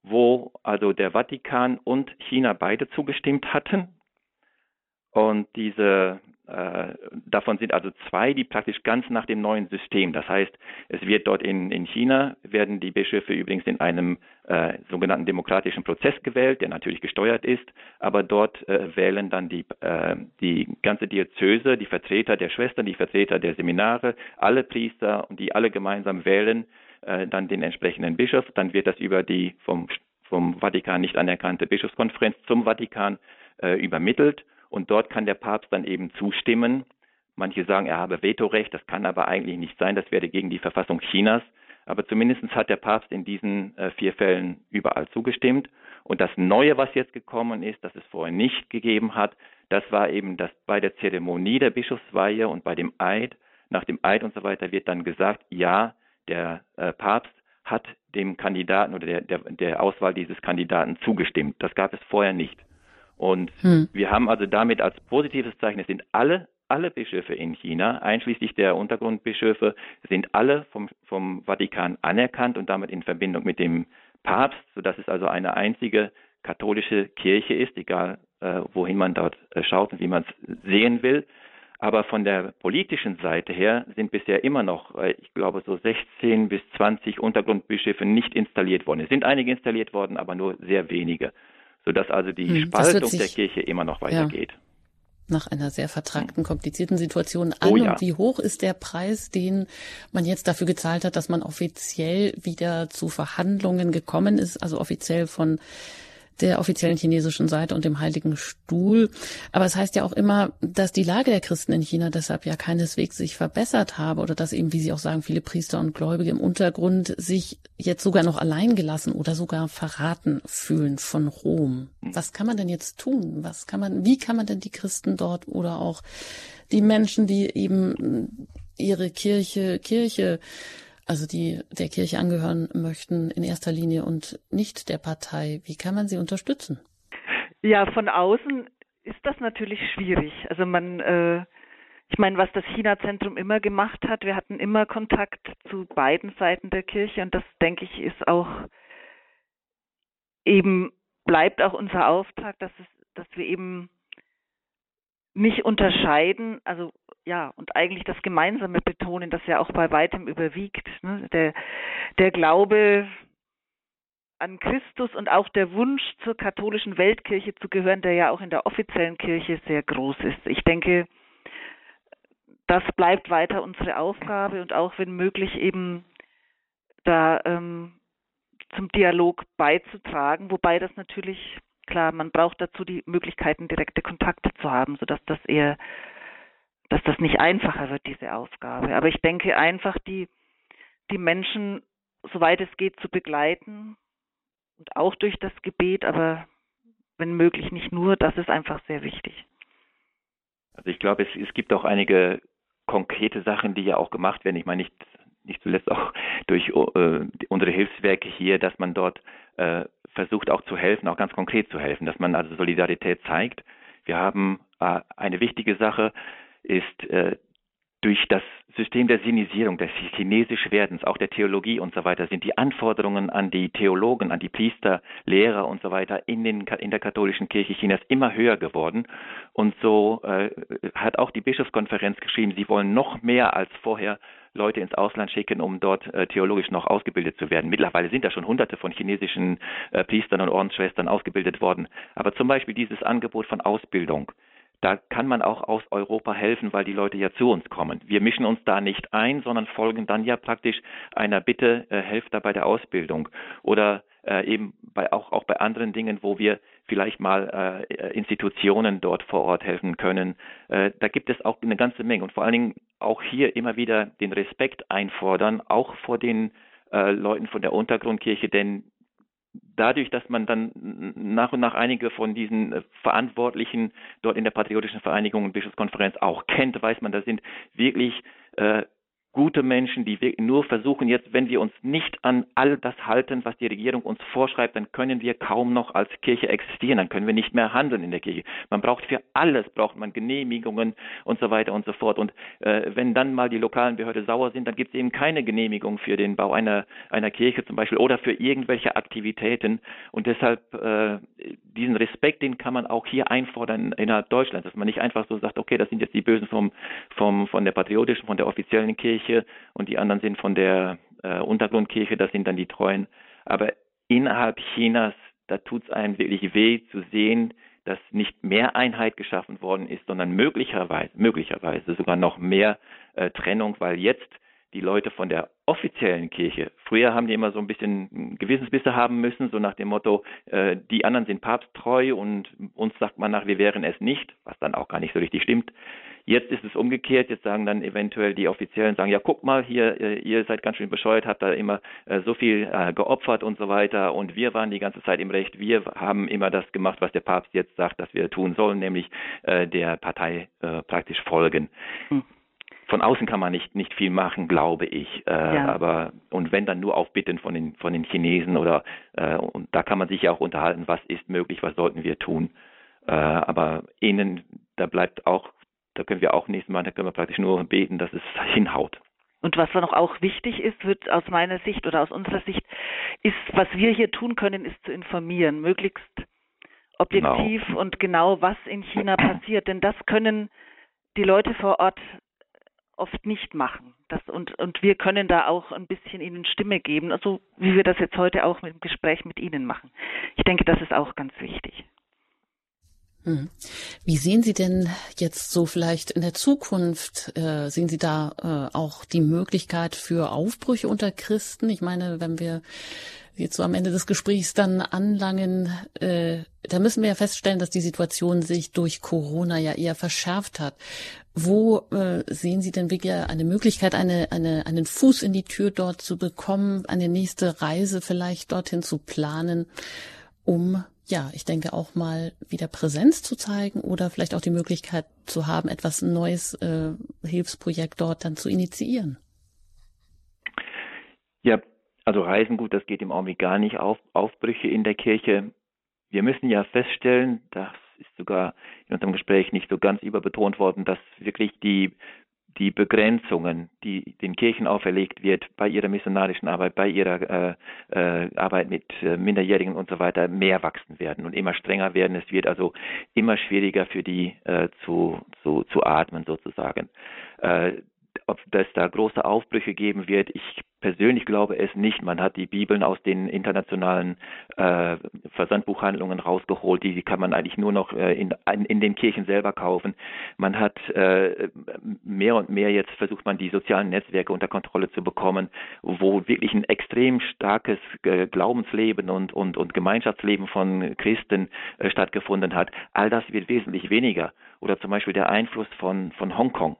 S2: wo also der Vatikan und China beide zugestimmt hatten. Und diese äh, davon sind also zwei, die praktisch ganz nach dem neuen System. Das heißt, es wird dort in, in China, werden die Bischöfe übrigens in einem äh, sogenannten demokratischen Prozess gewählt, der natürlich gesteuert ist, aber dort äh, wählen dann die, äh, die ganze Diözese, die Vertreter der Schwestern, die Vertreter der Seminare, alle Priester und die alle gemeinsam wählen äh, dann den entsprechenden Bischof. Dann wird das über die vom, vom Vatikan nicht anerkannte Bischofskonferenz zum Vatikan übermittelt und dort kann der Papst dann eben zustimmen. Manche sagen, er habe Vetorecht, das kann aber eigentlich nicht sein, das werde gegen die Verfassung Chinas. Aber zumindest hat der Papst in diesen äh, vier Fällen überall zugestimmt. Und das Neue, was jetzt gekommen ist, das es vorher nicht gegeben hat, das war eben, dass bei der Zeremonie der Bischofsweihe und bei dem Eid, nach dem Eid und so weiter, wird dann gesagt, ja, der äh, Papst hat dem Kandidaten oder der, der, der Auswahl dieses Kandidaten zugestimmt. Das gab es vorher nicht. Und hm. wir haben also damit als positives Zeichen, es sind alle, alle Bischöfe in China, einschließlich der Untergrundbischöfe, sind alle vom, vom Vatikan anerkannt und damit in Verbindung mit dem Papst, sodass es also eine einzige katholische Kirche ist, egal äh, wohin man dort äh, schaut und wie man es sehen will. Aber von der politischen Seite her sind bisher immer noch, äh, ich glaube, so 16 bis 20 Untergrundbischöfe nicht installiert worden. Es sind einige installiert worden, aber nur sehr wenige sodass also die hm, Spaltung der Kirche immer noch weitergeht. Ja
S1: nach einer sehr vertragten, komplizierten Situation an. Oh ja. Und wie hoch ist der Preis, den man jetzt dafür gezahlt hat, dass man offiziell wieder zu Verhandlungen gekommen ist, also offiziell von der offiziellen chinesischen Seite und dem Heiligen Stuhl. Aber es heißt ja auch immer, dass die Lage der Christen in China deshalb ja keineswegs sich verbessert habe oder dass eben, wie Sie auch sagen, viele Priester und Gläubige im Untergrund sich jetzt sogar noch allein gelassen oder sogar verraten fühlen von Rom. Was kann man denn jetzt tun? Was kann man, wie kann man denn die Christen dort oder auch die Menschen, die eben ihre Kirche, Kirche also die der Kirche angehören möchten in erster Linie und nicht der Partei. Wie kann man sie unterstützen?
S3: Ja, von außen ist das natürlich schwierig. Also man, äh, ich meine, was das China-Zentrum immer gemacht hat, wir hatten immer Kontakt zu beiden Seiten der Kirche und das, denke ich, ist auch eben, bleibt auch unser Auftrag, dass es, dass wir eben nicht unterscheiden, also ja, und eigentlich das Gemeinsame betonen, das ja auch bei weitem überwiegt. Ne? Der, der Glaube an Christus und auch der Wunsch zur katholischen Weltkirche zu gehören, der ja auch in der offiziellen Kirche sehr groß ist. Ich denke, das bleibt weiter unsere Aufgabe und auch wenn möglich eben da ähm, zum Dialog beizutragen, wobei das natürlich klar, man braucht dazu die Möglichkeiten, direkte Kontakte zu haben, sodass das eher dass das nicht einfacher wird, diese Aufgabe. Aber ich denke einfach, die, die Menschen, soweit es geht, zu begleiten und auch durch das Gebet, aber wenn möglich nicht nur, das ist einfach sehr wichtig.
S2: Also ich glaube, es, es gibt auch einige konkrete Sachen, die ja auch gemacht werden. Ich meine, nicht, nicht zuletzt auch durch äh, unsere Hilfswerke hier, dass man dort äh, versucht auch zu helfen, auch ganz konkret zu helfen, dass man also Solidarität zeigt. Wir haben äh, eine wichtige Sache, ist äh, durch das System der Sinisierung, des chinesisch Werdens, auch der Theologie und so weiter, sind die Anforderungen an die Theologen, an die Priester, Lehrer und so weiter in, den, in der katholischen Kirche Chinas immer höher geworden. Und so äh, hat auch die Bischofskonferenz geschrieben, sie wollen noch mehr als vorher Leute ins Ausland schicken, um dort äh, theologisch noch ausgebildet zu werden. Mittlerweile sind da schon hunderte von chinesischen äh, Priestern und Ordensschwestern ausgebildet worden. Aber zum Beispiel dieses Angebot von Ausbildung, da kann man auch aus Europa helfen, weil die Leute ja zu uns kommen. Wir mischen uns da nicht ein, sondern folgen dann ja praktisch einer Bitte, äh, helft da bei der Ausbildung. Oder äh, eben bei, auch, auch bei anderen Dingen, wo wir vielleicht mal äh, Institutionen dort vor Ort helfen können. Äh, da gibt es auch eine ganze Menge und vor allen Dingen auch hier immer wieder den Respekt einfordern, auch vor den äh, Leuten von der Untergrundkirche, denn dadurch, dass man dann nach und nach einige von diesen äh, Verantwortlichen dort in der Patriotischen Vereinigung und Bischofskonferenz auch kennt, weiß man, da sind wirklich äh, gute Menschen, die nur versuchen jetzt, wenn wir uns nicht an all das halten, was die Regierung uns vorschreibt, dann können wir kaum noch als Kirche existieren, dann können wir nicht mehr handeln in der Kirche. Man braucht für alles, braucht man Genehmigungen und so weiter und so fort. Und äh, wenn dann mal die lokalen Behörden sauer sind, dann gibt es eben keine Genehmigung für den Bau einer, einer Kirche zum Beispiel oder für irgendwelche Aktivitäten. Und deshalb äh, diesen Respekt, den kann man auch hier einfordern innerhalb Deutschlands, dass man nicht einfach so sagt, okay, das sind jetzt die Bösen vom, vom, von der patriotischen, von der offiziellen Kirche, Kirche und die anderen sind von der äh, Untergrundkirche, das sind dann die Treuen. Aber innerhalb Chinas, da tut es einem wirklich weh zu sehen, dass nicht mehr Einheit geschaffen worden ist, sondern möglicherweise, möglicherweise sogar noch mehr äh, Trennung, weil jetzt die Leute von der offiziellen Kirche, früher haben die immer so ein bisschen Gewissensbisse haben müssen, so nach dem Motto, äh, die anderen sind papsttreu und uns sagt man nach, wir wären es nicht, was dann auch gar nicht so richtig stimmt. Jetzt ist es umgekehrt, jetzt sagen dann eventuell die Offiziellen, sagen, ja guck mal, hier, äh, ihr seid ganz schön bescheuert, habt da immer äh, so viel äh, geopfert und so weiter und wir waren die ganze Zeit im Recht, wir haben immer das gemacht, was der Papst jetzt sagt, dass wir tun sollen, nämlich der Partei praktisch folgen. Hm von außen kann man nicht nicht viel machen, glaube ich. Äh, ja. Aber und wenn dann nur auf Bitten von den von den Chinesen oder äh, und da kann man sich ja auch unterhalten, was ist möglich, was sollten wir tun. Äh, aber ihnen, da bleibt auch da können wir auch nächstes Mal, da können wir praktisch nur beten, dass es hinhaut.
S3: Und was noch auch wichtig ist, wird aus meiner Sicht oder aus unserer Sicht, ist, was wir hier tun können, ist zu informieren, möglichst objektiv genau. und genau, was in China passiert. Denn das können die Leute vor Ort oft nicht machen. Das, und, und wir können da auch ein bisschen ihnen Stimme geben, also wie wir das jetzt heute auch mit dem Gespräch mit Ihnen machen. Ich denke, das ist auch ganz wichtig.
S1: Hm. Wie sehen Sie denn jetzt so vielleicht in der Zukunft, äh, sehen Sie da äh, auch die Möglichkeit für Aufbrüche unter Christen? Ich meine, wenn wir jetzt so am Ende des Gesprächs dann anlangen, äh, da müssen wir ja feststellen, dass die Situation sich durch Corona ja eher verschärft hat. Wo äh, sehen Sie denn wirklich eine Möglichkeit, eine, eine, einen Fuß in die Tür dort zu bekommen, eine nächste Reise vielleicht dorthin zu planen, um ja, ich denke auch mal wieder Präsenz zu zeigen oder vielleicht auch die Möglichkeit zu haben, etwas Neues äh, Hilfsprojekt dort dann zu initiieren.
S2: Ja, also Reisen gut, das geht im Augenblick gar nicht auf. Aufbrüche in der Kirche. Wir müssen ja feststellen, das ist sogar in unserem Gespräch nicht so ganz überbetont worden, dass wirklich die die Begrenzungen, die den Kirchen auferlegt wird bei ihrer missionarischen Arbeit, bei ihrer äh, äh, Arbeit mit äh, Minderjährigen und so weiter, mehr wachsen werden und immer strenger werden. Es wird also immer schwieriger für die äh, zu, zu, zu atmen sozusagen. Ob es da große Aufbrüche geben wird, ich persönlich glaube es nicht. Man hat die Bibeln aus den internationalen äh, Versandbuchhandlungen rausgeholt. Die kann man eigentlich nur noch äh, in, in den Kirchen selber kaufen. Man hat äh, mehr und mehr jetzt versucht man die sozialen Netzwerke unter Kontrolle zu bekommen, wo wirklich ein extrem starkes äh, Glaubensleben und, und, und Gemeinschaftsleben von Christen äh, stattgefunden hat. All das wird wesentlich weniger. Oder zum Beispiel der Einfluss von, von Hongkong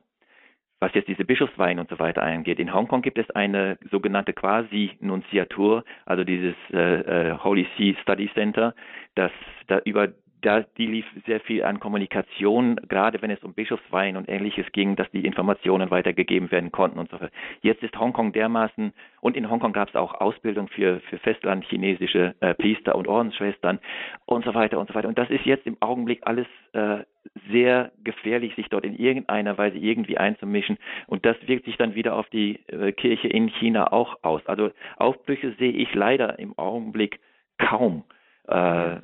S2: was jetzt diese Bischofsweihen und so weiter angeht. In Hongkong gibt es eine sogenannte Quasi-Nunziatur, also dieses äh, äh, Holy See Study Center, das da über da, die lief sehr viel an Kommunikation, gerade wenn es um Bischofsweihen und ähnliches ging, dass die Informationen weitergegeben werden konnten und so weiter. Jetzt ist Hongkong dermaßen, und in Hongkong gab es auch Ausbildung für, für festlandchinesische äh, Priester und Ordensschwestern und so weiter und so weiter. Und das ist jetzt im Augenblick alles äh, sehr gefährlich, sich dort in irgendeiner Weise irgendwie einzumischen. Und das wirkt sich dann wieder auf die äh, Kirche in China auch aus. Also Aufbrüche sehe ich leider im Augenblick kaum. Äh,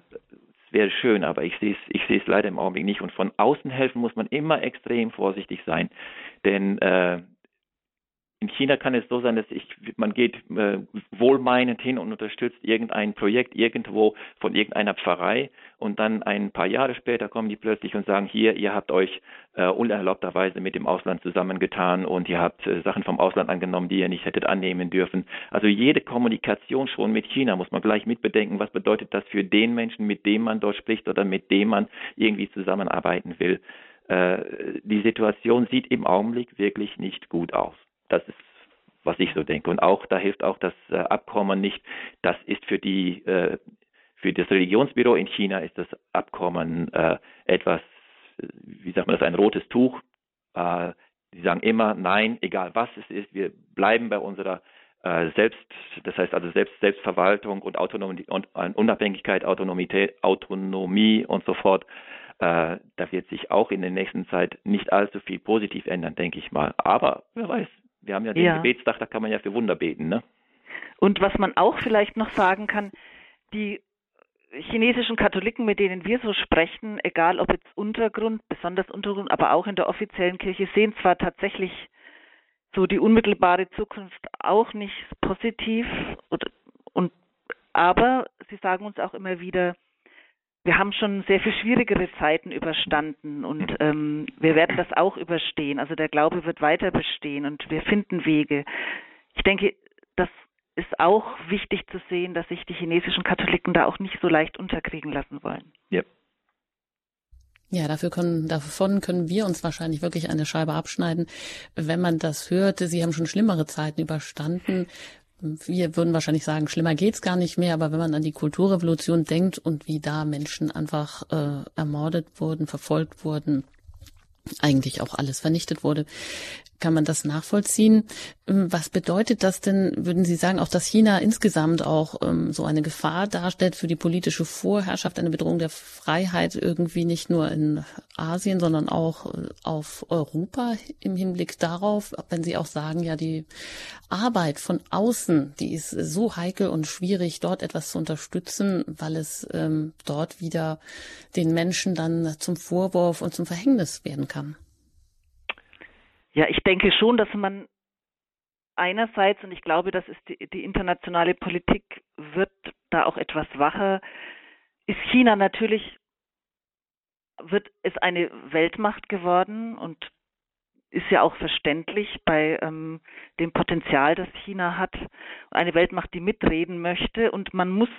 S2: wäre schön, aber ich sehe es ich sehe es leider im Augenblick nicht. Und von außen helfen muss man immer extrem vorsichtig sein, denn äh, in China kann es so sein, dass ich, man geht äh, wohlmeinend hin und unterstützt irgendein Projekt irgendwo von irgendeiner Pfarrei und dann ein paar Jahre später kommen die plötzlich und sagen, hier, ihr habt euch äh, unerlaubterweise mit dem Ausland zusammengetan und ihr habt äh, Sachen vom Ausland angenommen, die ihr nicht hättet annehmen dürfen. Also jede Kommunikation schon mit China muss man gleich mitbedenken, was bedeutet das für den Menschen, mit dem man dort spricht oder mit dem man irgendwie zusammenarbeiten will. Äh, die Situation sieht im Augenblick wirklich nicht gut aus. Das ist, was ich so denke. Und auch, da hilft auch das äh, Abkommen nicht. Das ist für die, äh, für das Religionsbüro in China ist das Abkommen äh, etwas, wie sagt man das, ein rotes Tuch. Sie sagen immer, nein, egal was es ist, wir bleiben bei unserer Selbst, das heißt also Selbst, Selbstverwaltung und Autonomie und Unabhängigkeit, Autonomität, Autonomie und so fort. Äh, da wird sich auch in der nächsten Zeit nicht allzu viel positiv ändern, denke ich mal. Aber wer weiß, wir haben ja den ja. Gebetstag, da kann man ja für Wunder beten, ne?
S3: Und was man auch vielleicht noch sagen kann, die chinesischen Katholiken, mit denen wir so sprechen, egal ob jetzt Untergrund, besonders Untergrund, aber auch in der offiziellen Kirche, sehen zwar tatsächlich so die unmittelbare Zukunft auch nicht positiv und, und aber sie sagen uns auch immer wieder, wir haben schon sehr viel schwierigere Zeiten überstanden und ähm, wir werden das auch überstehen. Also der Glaube wird weiter bestehen und wir finden Wege. Ich denke, das ist auch wichtig zu sehen, dass sich die chinesischen Katholiken da auch nicht so leicht unterkriegen lassen wollen.
S2: Ja.
S1: Ja, dafür können, davon können wir uns wahrscheinlich wirklich eine Scheibe abschneiden, wenn man das hörte. Sie haben schon schlimmere Zeiten überstanden. Wir würden wahrscheinlich sagen, schlimmer geht's gar nicht mehr, aber wenn man an die Kulturrevolution denkt und wie da Menschen einfach äh, ermordet wurden, verfolgt wurden, eigentlich auch alles vernichtet wurde, kann man das nachvollziehen? Ähm, was bedeutet das denn, würden Sie sagen, auch dass China insgesamt auch ähm, so eine Gefahr darstellt für die politische Vorherrschaft, eine Bedrohung der Freiheit irgendwie nicht nur in Asien, sondern auch äh, auf Europa im Hinblick darauf, wenn Sie auch sagen, ja, die Arbeit von außen, die ist so heikel und schwierig, dort etwas zu unterstützen, weil es ähm, dort wieder den Menschen dann zum Vorwurf und zum Verhängnis werden kann?
S3: Ja, ich denke schon, dass man einerseits, und ich glaube, das ist die, die internationale Politik, wird da auch etwas wacher, ist China natürlich, wird es eine Weltmacht geworden und ist ja auch verständlich bei ähm, dem Potenzial, das China hat. Eine Weltmacht, die mitreden möchte und man muss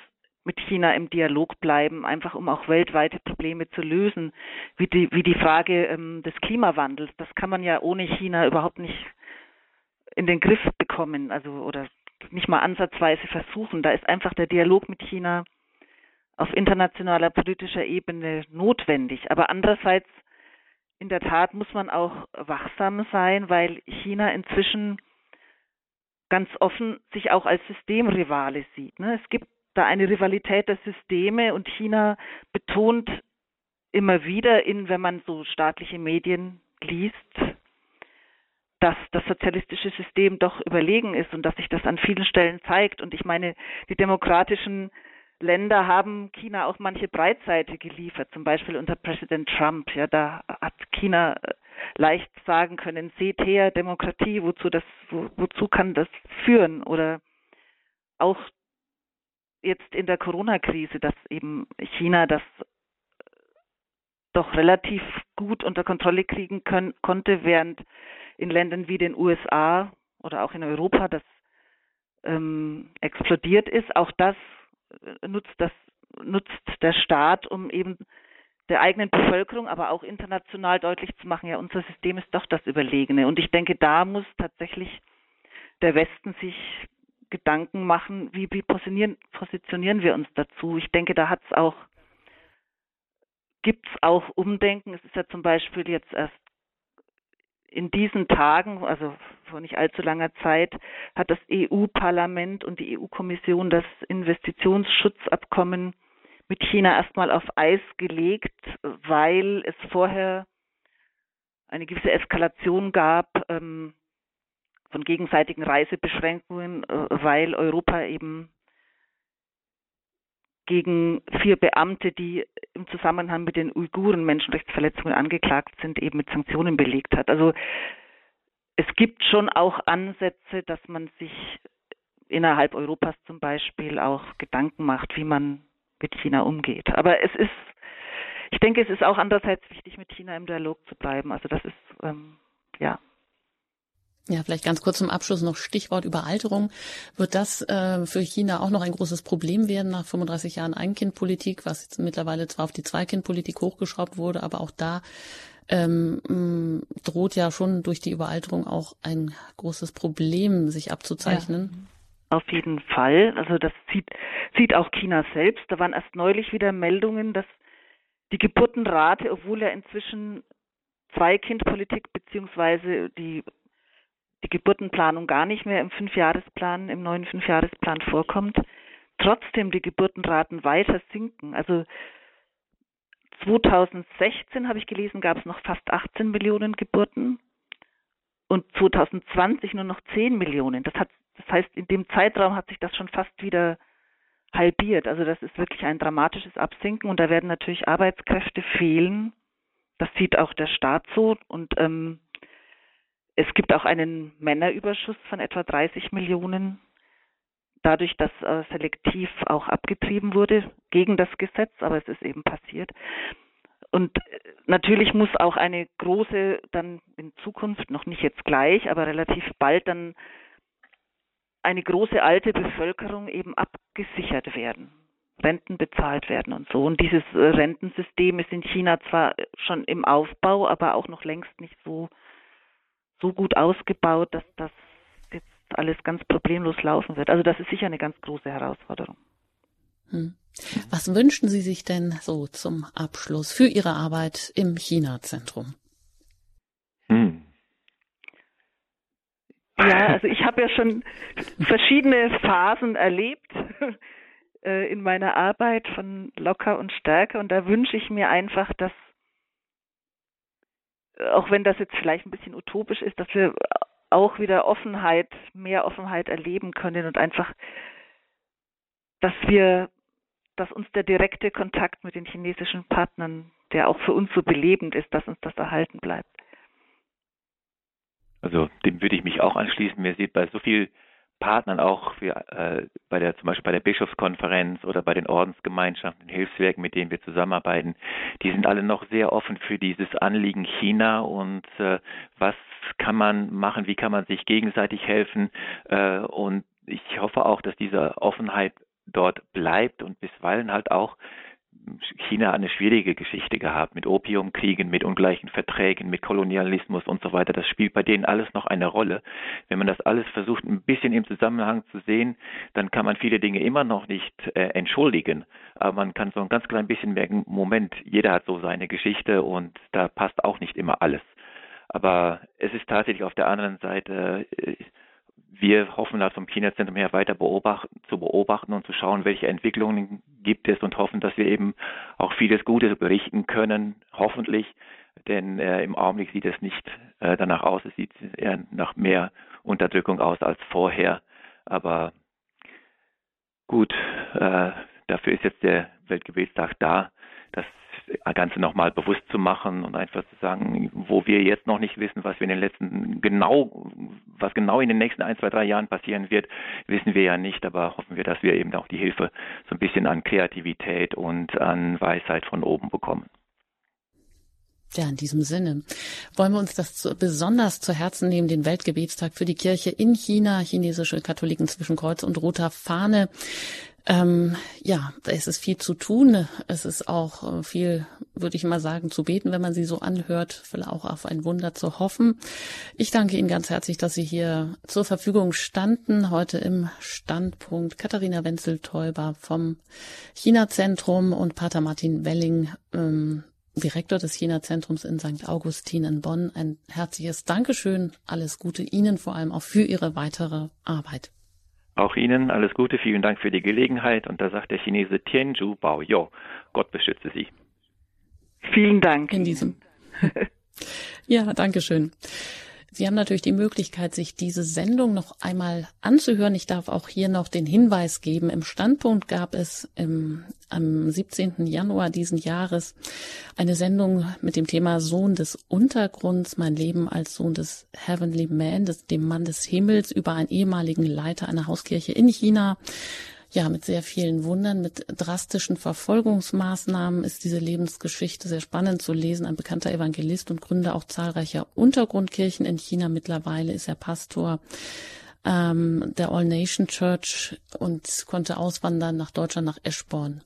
S3: mit China im Dialog bleiben, einfach um auch weltweite Probleme zu lösen, wie die, wie die Frage ähm, des Klimawandels. Das kann man ja ohne China überhaupt nicht in den Griff bekommen, also oder nicht mal ansatzweise versuchen. Da ist einfach der Dialog mit China auf internationaler politischer Ebene notwendig. Aber andererseits, in der Tat muss man auch wachsam sein, weil China inzwischen ganz offen sich auch als Systemrivale sieht. Ne? Es gibt da eine Rivalität der Systeme und China betont immer wieder, in, wenn man so staatliche Medien liest, dass das sozialistische System doch überlegen ist und dass sich das an vielen Stellen zeigt. Und ich meine, die demokratischen Länder haben China auch manche Breitseite geliefert, zum Beispiel unter Präsident Trump. Ja, da hat China äh, leicht sagen können, seht her, Demokratie, wozu das, wo, wozu kann das führen? Oder auch jetzt in der Corona-Krise, dass eben China das doch relativ gut unter Kontrolle kriegen können, konnte, während in Ländern wie den USA oder auch in Europa das ähm, explodiert ist. Auch das äh, nutzt das nutzt der Staat, um eben der eigenen Bevölkerung, aber auch international deutlich zu machen, ja, unser System ist doch das Überlegene. Und ich denke, da muss tatsächlich der Westen sich Gedanken machen, wie, wie positionieren, positionieren wir uns dazu. Ich denke, da hat es auch, gibt es auch Umdenken. Es ist ja zum Beispiel jetzt erst in diesen Tagen, also vor nicht allzu langer Zeit, hat das EU-Parlament und die EU-Kommission das Investitionsschutzabkommen mit China erstmal auf Eis gelegt, weil es vorher eine gewisse Eskalation gab, ähm, von gegenseitigen Reisebeschränkungen, äh, weil Europa eben gegen vier Beamte, die im Zusammenhang mit den Uiguren Menschenrechtsverletzungen angeklagt sind, eben mit Sanktionen belegt hat. Also es gibt schon auch Ansätze, dass man sich innerhalb Europas zum Beispiel auch Gedanken macht, wie man mit China umgeht. Aber es ist, ich denke, es ist auch andererseits wichtig, mit China im Dialog zu bleiben. Also das ist ähm, ja
S1: ja, vielleicht ganz kurz zum Abschluss noch Stichwort Überalterung. Wird das äh, für China auch noch ein großes Problem werden nach 35 Jahren Einkindpolitik, was jetzt mittlerweile zwar auf die Zweikindpolitik hochgeschraubt wurde, aber auch da ähm, droht ja schon durch die Überalterung auch ein großes Problem sich abzuzeichnen.
S3: Ja. Auf jeden Fall. Also das sieht, sieht auch China selbst. Da waren erst neulich wieder Meldungen, dass die Geburtenrate, obwohl ja inzwischen Zwei-Kind-Politik beziehungsweise die, die Geburtenplanung gar nicht mehr im Fünfjahresplan, im neuen Fünfjahresplan vorkommt, trotzdem die Geburtenraten weiter sinken. Also 2016 habe ich gelesen, gab es noch fast 18 Millionen Geburten und 2020 nur noch 10 Millionen. Das, hat, das heißt, in dem Zeitraum hat sich das schon fast wieder halbiert. Also das ist wirklich ein dramatisches Absinken und da werden natürlich Arbeitskräfte fehlen. Das sieht auch der Staat so und ähm, es gibt auch einen Männerüberschuss von etwa 30 Millionen, dadurch, dass äh, selektiv auch abgetrieben wurde gegen das Gesetz, aber es ist eben passiert. Und äh, natürlich muss auch eine große, dann in Zukunft, noch nicht jetzt gleich, aber relativ bald dann eine große alte Bevölkerung eben abgesichert werden, Renten bezahlt werden und so. Und dieses äh, Rentensystem ist in China zwar schon im Aufbau, aber auch noch längst nicht so, so gut ausgebaut, dass das jetzt alles ganz problemlos laufen wird. Also das ist sicher eine ganz große Herausforderung.
S1: Hm. Was wünschen Sie sich denn so zum Abschluss für Ihre Arbeit im China-Zentrum? Hm.
S3: Ja, also ich habe ja schon verschiedene Phasen erlebt äh, in meiner Arbeit von locker und stärker und da wünsche ich mir einfach, dass auch wenn das jetzt vielleicht ein bisschen utopisch ist, dass wir auch wieder Offenheit, mehr Offenheit erleben können und einfach, dass wir, dass uns der direkte Kontakt mit den chinesischen Partnern, der auch für uns so belebend ist, dass uns das erhalten bleibt.
S2: Also dem würde ich mich auch anschließen. Mir sieht bei so viel Partnern auch für, äh, bei der zum Beispiel bei der Bischofskonferenz oder bei den Ordensgemeinschaften, Hilfswerken, mit denen wir zusammenarbeiten, die sind alle noch sehr offen für dieses Anliegen China und äh, was kann man machen, wie kann man sich gegenseitig helfen äh, und ich hoffe auch, dass diese Offenheit dort bleibt und bisweilen halt auch China eine schwierige Geschichte gehabt mit Opiumkriegen, mit ungleichen Verträgen, mit Kolonialismus und so weiter. Das spielt bei denen alles noch eine Rolle. Wenn man das alles versucht, ein bisschen im Zusammenhang zu sehen, dann kann man viele Dinge immer noch nicht äh, entschuldigen. Aber man kann so ein ganz klein bisschen merken, Moment, jeder hat so seine Geschichte und da passt auch nicht immer alles. Aber es ist tatsächlich auf der anderen Seite, äh, wir hoffen da vom China-Zentrum her weiter beobachten, zu beobachten und zu schauen, welche Entwicklungen gibt es und hoffen, dass wir eben auch vieles Gutes berichten können, hoffentlich. Denn äh, im Augenblick sieht es nicht äh, danach aus, es sieht eher nach mehr Unterdrückung aus als vorher. Aber gut, äh, dafür ist jetzt der Weltgebetstag da, das Ganze nochmal bewusst zu machen und einfach zu sagen, wo wir jetzt noch nicht wissen, was wir in den letzten genau, was genau in den nächsten ein, zwei, drei Jahren passieren wird, wissen wir ja nicht, aber hoffen wir, dass wir eben auch die Hilfe so ein bisschen an Kreativität und an Weisheit von oben bekommen.
S1: Ja, in diesem Sinne wollen wir uns das zu, besonders zu Herzen nehmen, den Weltgebetstag für die Kirche in China, chinesische Katholiken zwischen Kreuz und roter Fahne. Ähm, ja, da ist es viel zu tun. Es ist auch äh, viel, würde ich mal sagen, zu beten, wenn man sie so anhört, vielleicht auch auf ein Wunder zu hoffen. Ich danke Ihnen ganz herzlich, dass Sie hier zur Verfügung standen. Heute im Standpunkt Katharina Wenzel-Teuber vom China-Zentrum und Pater Martin Welling, ähm, Direktor des China-Zentrums in St. Augustin in Bonn. Ein herzliches Dankeschön. Alles Gute Ihnen vor allem auch für Ihre weitere Arbeit.
S2: Auch Ihnen alles Gute, vielen Dank für die Gelegenheit. Und da sagt der Chinese Tianzhu Bao Yo, Gott beschütze Sie.
S3: Vielen Dank.
S1: In diesem. ja, danke schön. Sie haben natürlich die Möglichkeit, sich diese Sendung noch einmal anzuhören. Ich darf auch hier noch den Hinweis geben. Im Standpunkt gab es im, am 17. Januar diesen Jahres eine Sendung mit dem Thema Sohn des Untergrunds, mein Leben als Sohn des Heavenly Man, des, dem Mann des Himmels, über einen ehemaligen Leiter einer Hauskirche in China ja, mit sehr vielen Wundern, mit drastischen Verfolgungsmaßnahmen ist diese Lebensgeschichte sehr spannend zu lesen. Ein bekannter Evangelist und Gründer auch zahlreicher Untergrundkirchen in China. Mittlerweile ist er Pastor ähm, der All Nation Church und konnte auswandern nach Deutschland, nach Eschborn.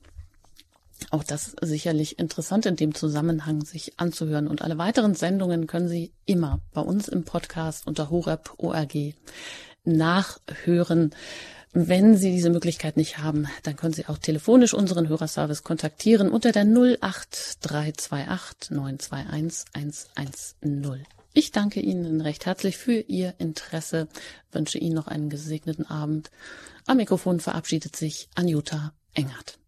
S1: Auch das sicherlich interessant in dem Zusammenhang sich anzuhören. Und alle weiteren Sendungen können Sie immer bei uns im Podcast unter horeb.org nachhören. Wenn Sie diese Möglichkeit nicht haben, dann können Sie auch telefonisch unseren Hörerservice kontaktieren unter der 08328 921 110. Ich danke Ihnen recht herzlich für Ihr Interesse, wünsche Ihnen noch einen gesegneten Abend. Am Mikrofon verabschiedet sich Anjuta Engert.